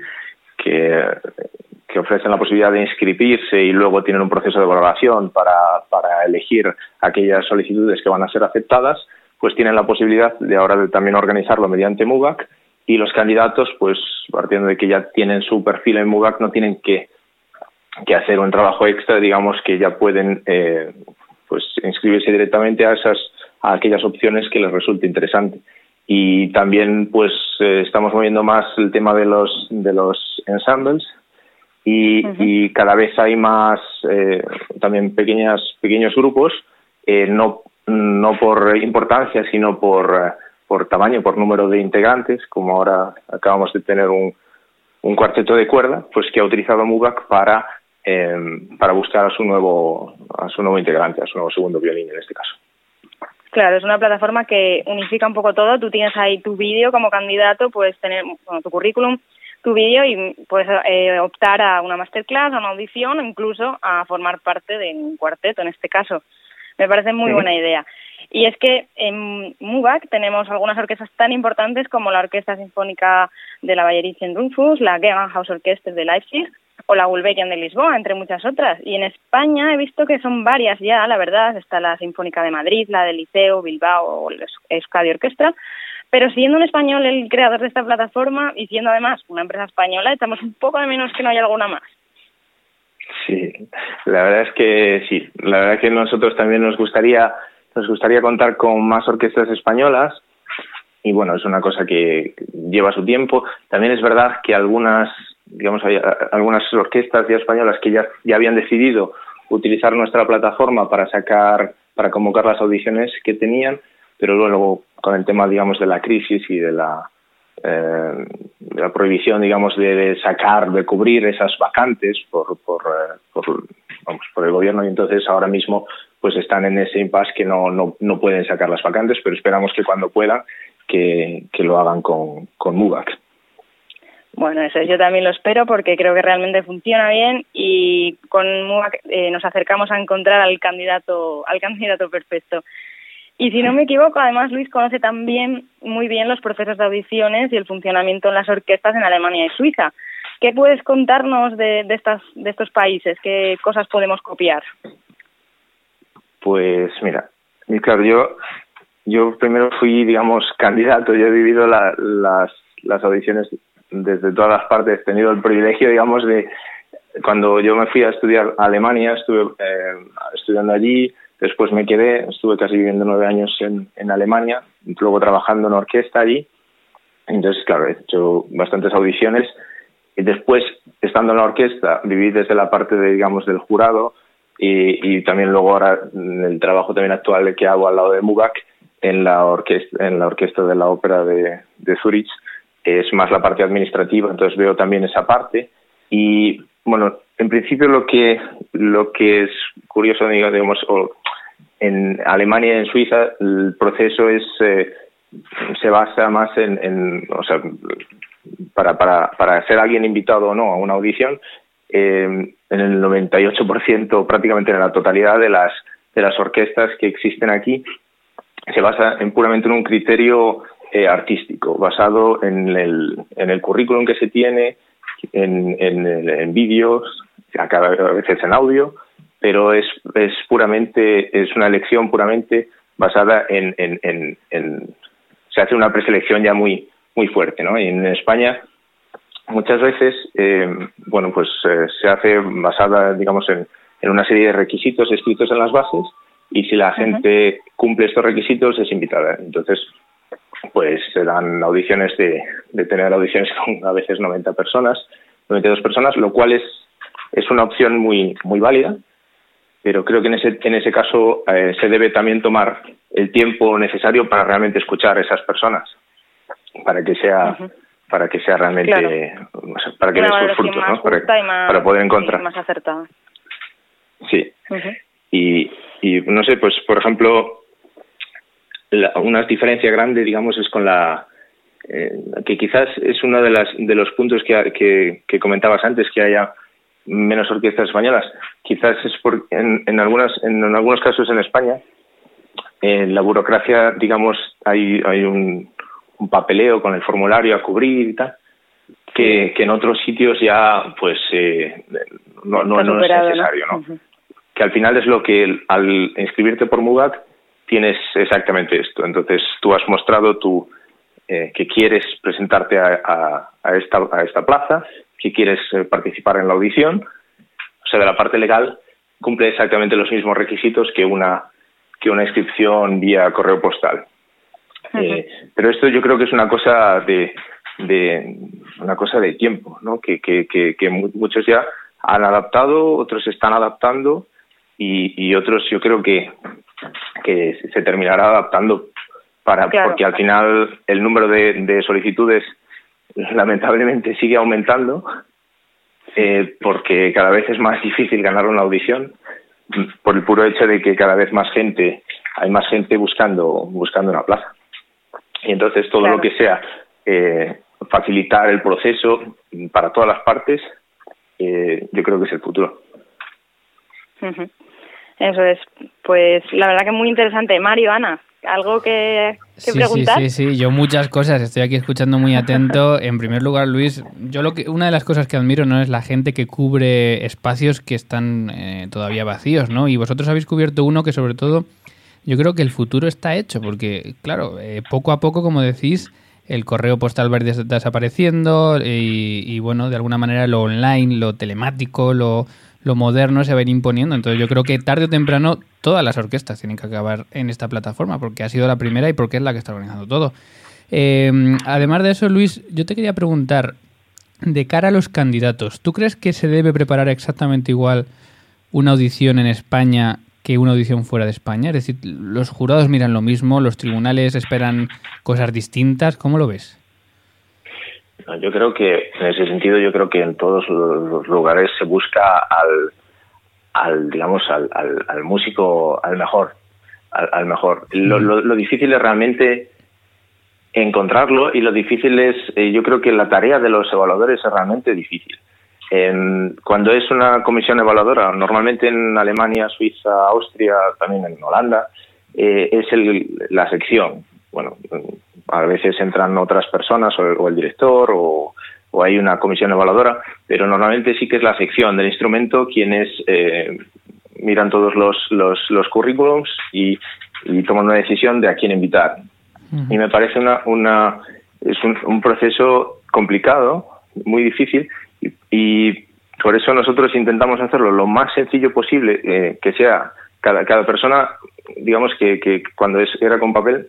que, ofrecen la posibilidad de inscribirse y luego tienen un proceso de valoración para, para elegir aquellas solicitudes que van a ser aceptadas, pues tienen la posibilidad de ahora de también organizarlo mediante MUBAC y los candidatos, pues partiendo de que ya tienen su perfil en MUBAC, no tienen que, que hacer un trabajo extra, digamos que ya pueden eh, pues inscribirse directamente a esas a aquellas opciones que les resulte interesante. Y también pues eh, estamos moviendo más el tema de los de los ensembles y, y cada vez hay más eh, también pequeñas pequeños grupos eh, no no por importancia sino por por tamaño por número de integrantes como ahora acabamos de tener un un cuarteto de cuerda pues que ha utilizado MUBAC para eh, para buscar a su nuevo a su nuevo integrante a su nuevo segundo violín en este caso Claro, es una plataforma que unifica un poco todo. Tú tienes ahí tu vídeo como candidato, puedes tener bueno, tu currículum, tu vídeo y puedes eh, optar a una masterclass, a una audición o incluso a formar parte de un cuarteto en este caso. Me parece muy Sí. buena idea. Y es que en MUBAC tenemos algunas orquestas tan importantes como la Orquesta Sinfónica de la Bayerischen Rundfunk, la Gewandhaus Orchester de Leipzig o la Gulbenkian de Lisboa, entre muchas otras. Y en España he visto que son varias ya, la verdad. Está la Sinfónica de Madrid, la del Liceo, Bilbao o el Euskadi Orquestra. Pero siendo un español el creador de esta plataforma y siendo además una empresa española, echamos un poco de menos que no haya alguna más. Sí, la verdad es que sí, la verdad es que nosotros también nos gustaría nos gustaría contar con más orquestas españolas y bueno, es una cosa que lleva su tiempo. También es verdad que algunas, digamos, hay a- algunas orquestas ya españolas que ya, ya habían decidido utilizar nuestra plataforma para sacar, para convocar las audiciones que tenían, pero luego con el tema, digamos, de la crisis y de la, eh, de la prohibición, digamos, de, sacar, de cubrir esas vacantes por, por, eh, por, vamos, por el gobierno y entonces ahora mismo pues están en ese impasse que no, no, no pueden sacar las vacantes, pero esperamos que cuando puedan que, que lo hagan con, con. Bueno, eso yo también lo espero porque creo que realmente funciona bien y con eh, nos acercamos a encontrar al candidato, al candidato perfecto. Y si no me equivoco, además Luis conoce también muy bien los procesos de audiciones y el funcionamiento en las orquestas en Alemania y Suiza. ¿Qué puedes contarnos de, de, estas, de estos países? ¿Qué cosas podemos copiar? Pues mira, claro, yo, yo primero fui, digamos, candidato, yo he vivido la- las, las audiciones desde todas las partes, he tenido el privilegio, digamos, de cuando yo me fui a estudiar a Alemania, estuve eh, estudiando allí, después me quedé, estuve casi viviendo nueve años en, en Alemania, luego trabajando en orquesta allí, entonces, claro, he hecho bastantes audiciones y después, estando en la orquesta, viví desde la parte, de, digamos, del jurado, y, también luego ahora el trabajo también actual que hago al lado de MUBAC en la orquesta, en la orquesta de la ópera de, de Zurich es más la parte administrativa, entonces veo también esa parte. Y bueno, en principio lo que lo que es curioso digamos en Alemania y en Suiza el proceso es eh, se basa más en, o sea para, para, para ser alguien invitado o no a una audición eh, en el 98% prácticamente en la totalidad de las de las orquestas que existen aquí se basa en puramente en un criterio eh, artístico, basado en el, en el currículum que se tiene, en, en, en vídeos, a veces en audio, pero es, es puramente, es una elección puramente basada en, en, en, se hace una preselección ya muy, muy fuerte, ¿no? Y en España muchas veces, eh, bueno, pues eh, se hace basada, digamos, en, en una serie de requisitos escritos en las bases y si la gente cumple estos requisitos es invitada. Entonces, pues se dan audiciones de, de tener audiciones con a veces 90 personas, 92 personas, lo cual es, es una opción muy, muy válida, pero creo que en ese, en ese caso eh, se debe también tomar el tiempo necesario para realmente escuchar a esas personas, para que sea, para que sea realmente, para que dé sus frutos, ¿no? para, poder encontrar. más acertada. Sí. y, y no sé, pues por ejemplo, una diferencia grande, digamos, es con la eh, que quizás es uno de, las, de los puntos que, que, comentabas antes, que haya menos orquestas españolas. Quizás es por, en, en, algunas, en, algunos casos en España, en la burocracia, digamos, hay, hay un, un, papeleo con el formulario a cubrir y tal, que, que en otros sitios ya, pues, eh, no, no, no es necesario, ¿no? Que al final es lo que al inscribirte por MUGAC tienes exactamente esto. Entonces, tú has mostrado tu, eh, que quieres presentarte a, a, esta, a esta plaza, que quieres eh, participar en la audición. O sea, de la parte legal cumple exactamente los mismos requisitos que una, que una inscripción vía correo postal. eh, pero esto yo creo que es una cosa de, de una cosa de tiempo, ¿no? Que, que, que, que muchos ya han adaptado, otros están adaptando y, y otros yo creo que que se terminará adaptando para porque al final el número de, de solicitudes lamentablemente sigue aumentando eh, porque cada vez es más difícil ganar una audición por el puro hecho de que cada vez más gente hay más gente buscando buscando una plaza. Y entonces todo lo que sea eh, facilitar el proceso para todas las partes eh, yo creo que es el futuro eso es. Pues la verdad que muy interesante. Mario, Ana, ¿algo que, preguntar? Sí, sí, sí, yo muchas cosas. Estoy aquí escuchando muy atento. En primer lugar, Luis, yo lo que una de las cosas que admiro no es la gente que cubre espacios que están eh, todavía vacíos, ¿no? Y vosotros habéis cubierto uno que sobre todo yo creo que el futuro está hecho, porque claro, eh, poco a poco, como decís, el correo postal va desapareciendo y, y bueno, de alguna manera lo online, lo telemático, lo lo moderno se va a ir imponiendo. Entonces yo creo que tarde o temprano todas las orquestas tienen que acabar en esta plataforma porque ha sido la primera y porque es la que está organizando todo. Em, además de eso, Luis, yo te quería preguntar, de cara a los candidatos, ¿tú crees que se debe preparar exactamente igual una audición en España que una audición fuera de España? Es decir, los jurados miran lo mismo, los tribunales esperan cosas distintas, ¿cómo lo ves? Yo creo que, en ese sentido, yo creo que en todos los lugares se busca al, al digamos, al, al, músico, al mejor, al, mejor. Lo, lo, difícil es realmente encontrarlo y lo difícil es, eh, yo creo que la tarea de los evaluadores es realmente difícil. cuando es una comisión evaluadora, normalmente en Alemania, Suiza, Austria, también en Holanda, eh, es el, la sección. Bueno, a veces entran otras personas o, el director o, hay una comisión evaluadora, pero normalmente sí que es la sección del instrumento quienes eh, miran todos los, los, los currículums y, toman una decisión de a quién invitar. Y me parece una, una es un, proceso complicado, muy difícil, y, por eso nosotros intentamos hacerlo lo más sencillo posible, eh, que sea cada, cada persona, digamos que, que cuando es, era con papel,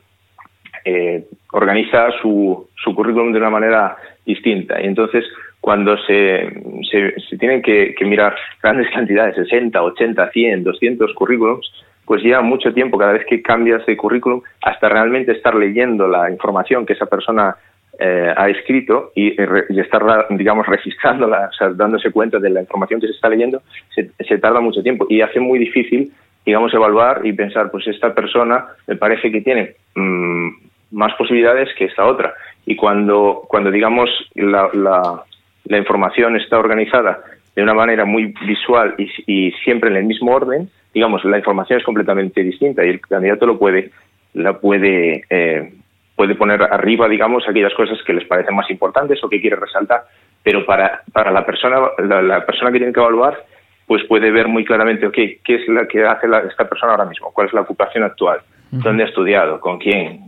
eh, organiza su, su currículum de una manera distinta. Y entonces, cuando se, se, se tienen que, que, mirar grandes cantidades, 60, 80, 100, 200 currículums, pues lleva mucho tiempo cada vez que cambias de currículum hasta realmente estar leyendo la información que esa persona eh, ha escrito y, y, estar, digamos, registrándola, o sea, dándose cuenta de la información que se está leyendo, se, se tarda mucho tiempo y hace muy difícil, digamos, evaluar y pensar, pues esta persona me parece que tiene mmm, más posibilidades que esta otra. Y cuando, cuando digamos, la, la, la información está organizada de una manera muy visual y, y, siempre en el mismo orden, digamos, la información es completamente distinta y el candidato lo puede, la puede, eh, puede poner arriba, digamos, aquellas cosas que les parecen más importantes o que quiere resaltar, pero para, para la persona, la, persona que tiene que evaluar, pues puede ver muy claramente, ok, ¿qué es la que hace la, esta persona ahora mismo? ¿Cuál es la ocupación actual? Uh -huh. ¿Dónde ha estudiado? ¿Con quién?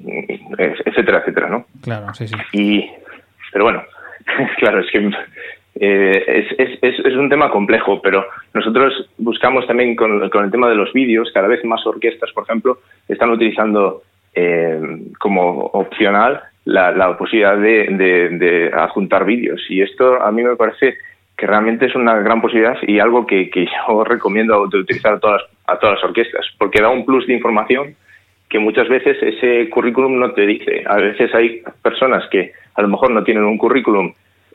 Etcétera, etcétera, ¿no? Claro, sí, sí. Y, pero bueno, claro, es que eh, es, es, es, un tema complejo, pero nosotros buscamos también con, con el tema de los vídeos, cada vez más orquestas, por ejemplo, están utilizando eh, como opcional la, la posibilidad de, de, de, adjuntar vídeos. Y esto a mí me parece que realmente es una gran posibilidad y algo que, que yo recomiendo utilizar a todas, a todas las orquestas, porque da un plus de información que muchas veces ese currículum no te dice. A veces hay personas que a lo mejor no tienen un currículum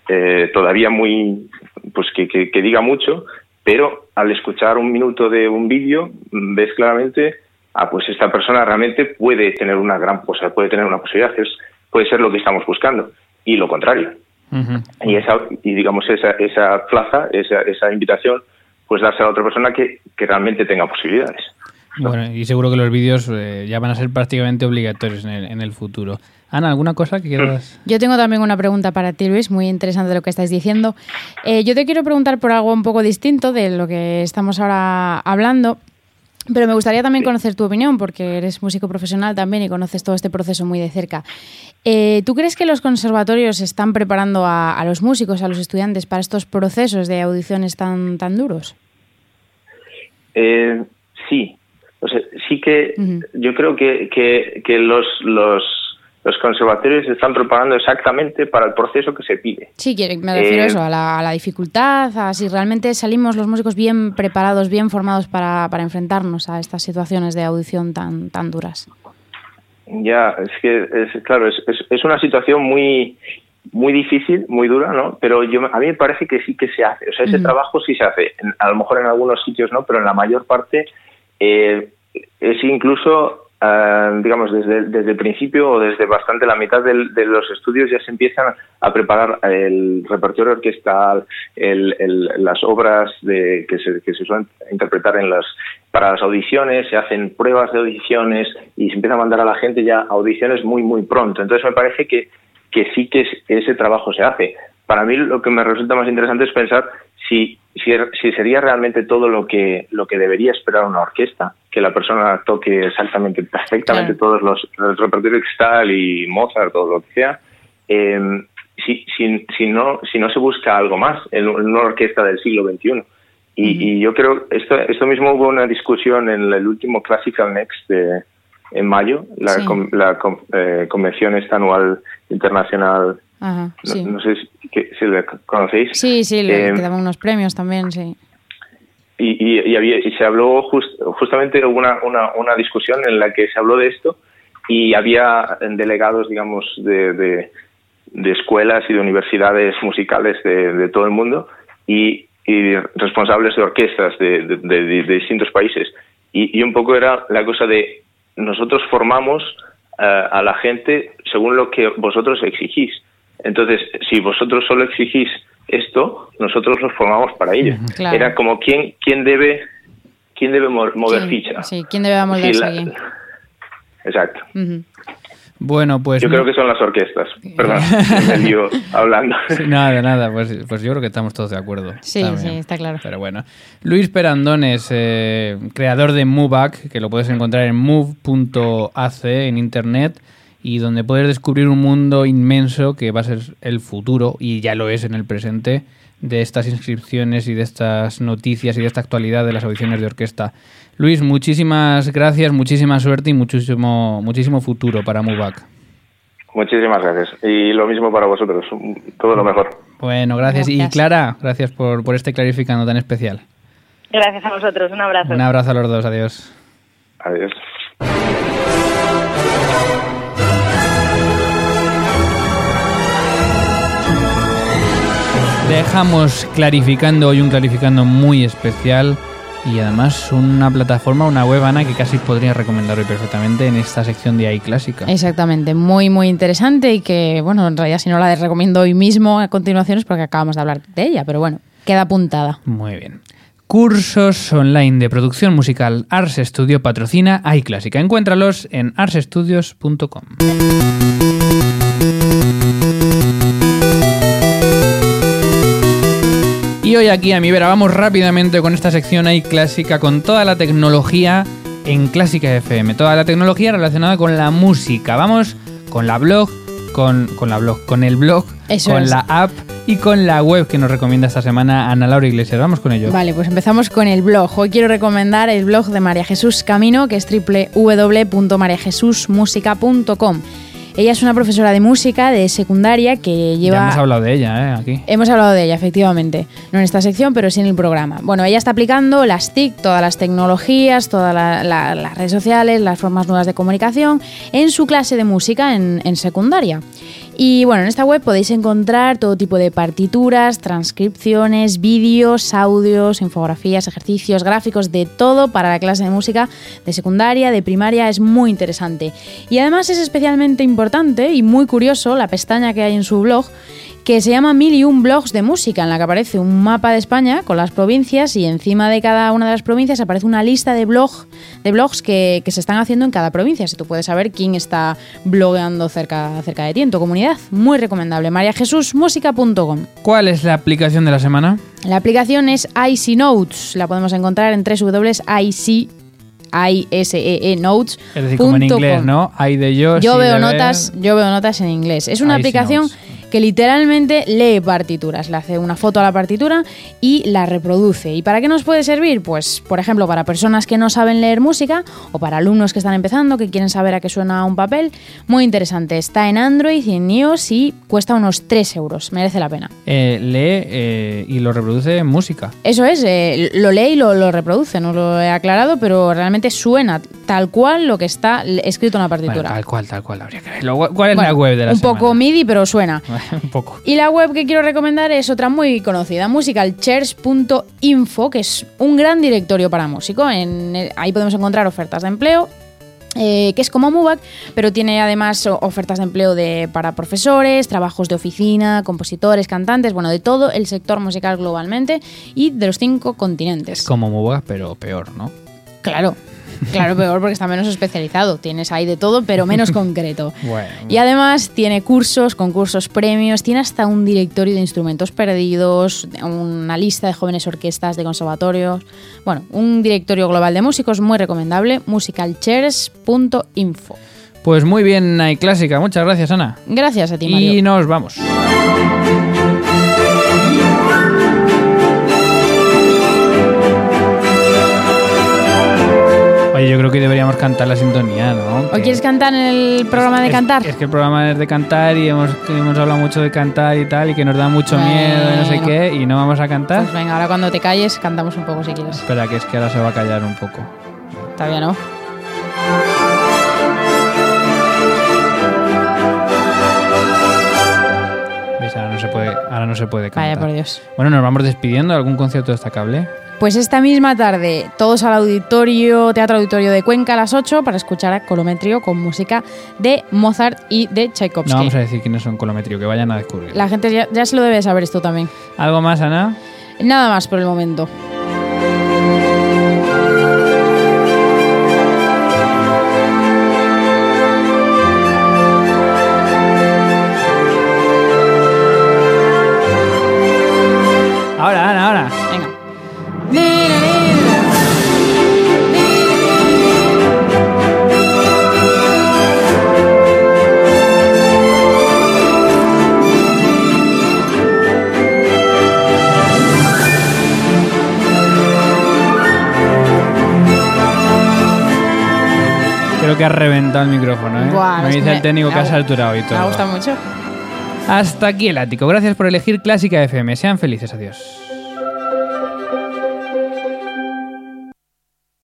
eh, todavía muy, pues que, que, que, diga mucho, pero al escuchar un minuto de un vídeo ves claramente, ah, pues esta persona realmente puede tener una gran cosa, puede tener una posibilidad, es, puede ser lo que estamos buscando, y lo contrario. Uh -huh. Y esa, y digamos, esa, esa plaza, esa, esa invitación, pues darse a otra persona que, que realmente tenga posibilidades. Bueno, y seguro que los vídeos eh, ya van a ser prácticamente obligatorios en el, en el futuro. Ana, ¿alguna cosa que quieras? Yo tengo también una pregunta para ti, Luis, muy interesante lo que estáis diciendo. Eh, yo te quiero preguntar por algo un poco distinto de lo que estamos ahora hablando, pero me gustaría también conocer tu opinión, porque eres músico profesional también y conoces todo este proceso muy de cerca. Eh, ¿Tú crees que los conservatorios están preparando a, a, los músicos, a los estudiantes, para estos procesos de audiciones tan, tan duros? Eh, sí, o sea, sí que uh -huh. yo creo que, que, que los, los, los, conservatorios se están preparando exactamente para el proceso que se pide. Sí, me refiero eh, a eso, a la, a la, dificultad, a si realmente salimos los músicos bien preparados, bien formados para, para enfrentarnos a estas situaciones de audición tan, tan duras. Ya, es que, es, claro, es, es, es una situación muy muy difícil, muy dura, ¿no? Pero yo, a mí me parece que sí que se hace. O sea, ese uh -huh. trabajo sí se hace. A lo mejor en algunos sitios no, pero en la mayor parte eh, es incluso, uh, digamos, desde, desde el principio o desde bastante la mitad del, de los estudios ya se empiezan a preparar el repertorio orquestal, las obras de, que, se, que se suelen interpretar en las, para las audiciones, se hacen pruebas de audiciones y se empieza a mandar a la gente ya audiciones muy, muy pronto. Entonces me parece que que sí que ese trabajo se hace. Para mí lo que me resulta más interesante es pensar si, si, si, sería realmente todo lo que, lo que debería esperar una orquesta, que la persona toque exactamente, perfectamente claro. todos los, el repertorio tal y Mozart o lo que sea, eh, si, si, si, no, si no se busca algo más en una orquesta del siglo XXI. Y, uh -huh. y yo creo, esto, esto mismo hubo una discusión en el último Classical Next de, en mayo, la, sí. com, la eh, convención esta anual internacional. Ajá, sí. no, sé si, que, si la conocéis. Sí, sí, le eh, daban unos premios también, sí. Y, y, y, había, y se habló just, justamente una, una, una, discusión en la que se habló de esto y había delegados, digamos, de, de, de escuelas y de universidades musicales de, de todo el mundo y, y, responsables de orquestas de, de distintos países. Y, y un poco era la cosa de nosotros formamos uh, a la gente según lo que vosotros exigís. Entonces, si vosotros solo exigís esto, nosotros nos formamos para ello. Claro. Era como quién, quién debe quién debe mover sí, ficha. Sí, quién debe sí, la, Exacto. Uh -huh. Bueno, pues... Yo creo que son las orquestas. Perdón, me lío hablando. Nada, nada, pues, pues yo creo que estamos todos de acuerdo. Sí, también. sí, está claro. Pero bueno. Luis Perandones, eh, creador de MoveBack, que lo puedes encontrar en move.ac en internet y donde puedes descubrir un mundo inmenso que va a ser el futuro, y ya lo es en el presente, de estas inscripciones y de estas noticias y de esta actualidad de las audiciones de orquesta. Luis, muchísimas gracias, muchísima suerte y muchísimo, muchísimo futuro para MUBAC. Muchísimas gracias. Y lo mismo para vosotros. Todo lo mejor. Bueno, gracias. Y. Clara, gracias por, por este clarificando tan especial. Gracias a vosotros. Un abrazo. Un abrazo a los dos, adiós. Adiós. Dejamos clarificando hoy un clarificando muy especial y además una plataforma, una web, Ana, que casi podría recomendar hoy perfectamente en esta sección de AI Clásica. Exactamente, muy muy interesante y que, bueno, en realidad si no la recomiendo hoy mismo a continuación es porque acabamos de hablar de ella, pero bueno, queda apuntada. Muy bien. Cursos online de producción musical Ars Studio patrocina AI Clásica. Encuéntralos en arsestudios.com. Y hoy aquí a mi vera vamos rápidamente con esta sección AI Clásica con toda la tecnología en Clásica FM, toda la tecnología relacionada con la música. Vamos con la blog, con, con la blog, con el blog, Eso con es. la app y con la web que nos recomienda esta semana Ana Laura Iglesias. Vamos con ello. Vale, pues empezamos con el blog. Hoy quiero recomendar el blog de María Jesús Camino, que es www.mariajesusmusica.com. Ella es una profesora de música de secundaria que lleva... Ya hemos hablado de ella, ¿eh? Aquí. Hemos hablado de ella, efectivamente. No en esta sección, pero sí en el programa. Bueno, ella está aplicando las TIC, todas las tecnologías, todas la- la- las redes sociales, las formas nuevas de comunicación en su clase de música en, en secundaria. Y bueno, en esta web podéis encontrar todo tipo de partituras, transcripciones, vídeos, audios, infografías, ejercicios, gráficos, de todo para la clase de música de secundaria, de primaria. Es muy interesante. Y además es especialmente importante y muy curioso la pestaña que hay en su blog que se llama Mil y un blogs de música, en la que aparece un mapa de España con las provincias y encima de cada una de las provincias aparece una lista de, blog, de blogs que, que se están haciendo en cada provincia. Así tú puedes saber quién está blogueando cerca, cerca de ti, en tu comunidad. Muy recomendable. mariajesusmusica.com. ¿Cuál es la aplicación de la semana? La aplicación es IC Notes. La podemos encontrar en www.ic ISEE Notes. Es decir, como en inglés, ¿no? Hay de yo. Yo veo ver. notas, yo veo notas en inglés. Es una aplicación notes. Que literalmente lee partituras, le hace una foto a la partitura y la reproduce. ¿Y para qué nos puede servir? Pues, por ejemplo, para personas que no saben leer música o para alumnos que están empezando, que quieren saber a qué suena un papel. Muy interesante. Está en Android y en iOS y cuesta unos 3 euros. Merece la pena. Eh, lee eh, y lo reproduce en música. Eso es, eh, lo lee y lo, lo reproduce, no lo he aclarado, pero realmente suena tal cual lo que está escrito en la partitura. Bueno, tal cual, tal cual. Habría que verlo. ¿Cuál es la web de la Un semana? poco MIDI, pero suena. un poco. Y la web que quiero recomendar es otra muy conocida, musicalchairs.info, que es un gran directorio para músico. En, eh, ahí podemos encontrar ofertas de empleo. eh, que es como MUBAC, pero tiene además ofertas de empleo de, para profesores, trabajos de oficina, compositores, cantantes, bueno, de todo el sector musical globalmente y de los cinco continentes. Como Mubac, pero peor, ¿no? Claro, claro, peor porque está menos especializado. Tienes ahí de todo, pero menos concreto. Bueno. Y además tiene cursos, concursos, premios, tiene hasta un directorio de instrumentos perdidos, una lista de jóvenes orquestas de conservatorios. Bueno, un directorio global de músicos muy recomendable, musicalchairs.info. Pues muy bien, hay clásica. Muchas gracias, Ana. Gracias a ti, Mario. Y nos vamos. Oye, yo creo que deberíamos cantar la sintonía, ¿no? ¿O quieres cantar en el programa de Es- cantar? Es que el programa es de cantar y hemos, hemos hablado mucho de cantar y tal, y que nos da mucho Bueno. miedo y no sé qué, y no vamos a cantar. Pues venga, ahora cuando te calles cantamos un poco si quieres. Espera, que es que ahora se va a callar un poco. Todavía no. ¿Ves? Ahora no se puede, ahora no se puede cantar. Vaya por Dios. Bueno, nos vamos despidiendo. ¿Algún concierto destacable? Pues esta misma tarde, todos al auditorio, Teatro Auditorio de Cuenca a las 8 para escuchar a Colometrio con música de Mozart y de Tchaikovsky. No vamos a decir quiénes son Colometrio, que vayan a descubrir. La gente ya, ya se lo debe saber esto también. ¿Algo más, Ana? Nada más por el momento. Que ha reventado el micrófono, ¿eh? Buah, me dice el técnico que me ha ha- saturado y Me todo. ha gustado mucho. Hasta aquí el ático. Gracias por elegir Clásica FM. Sean felices. Adiós.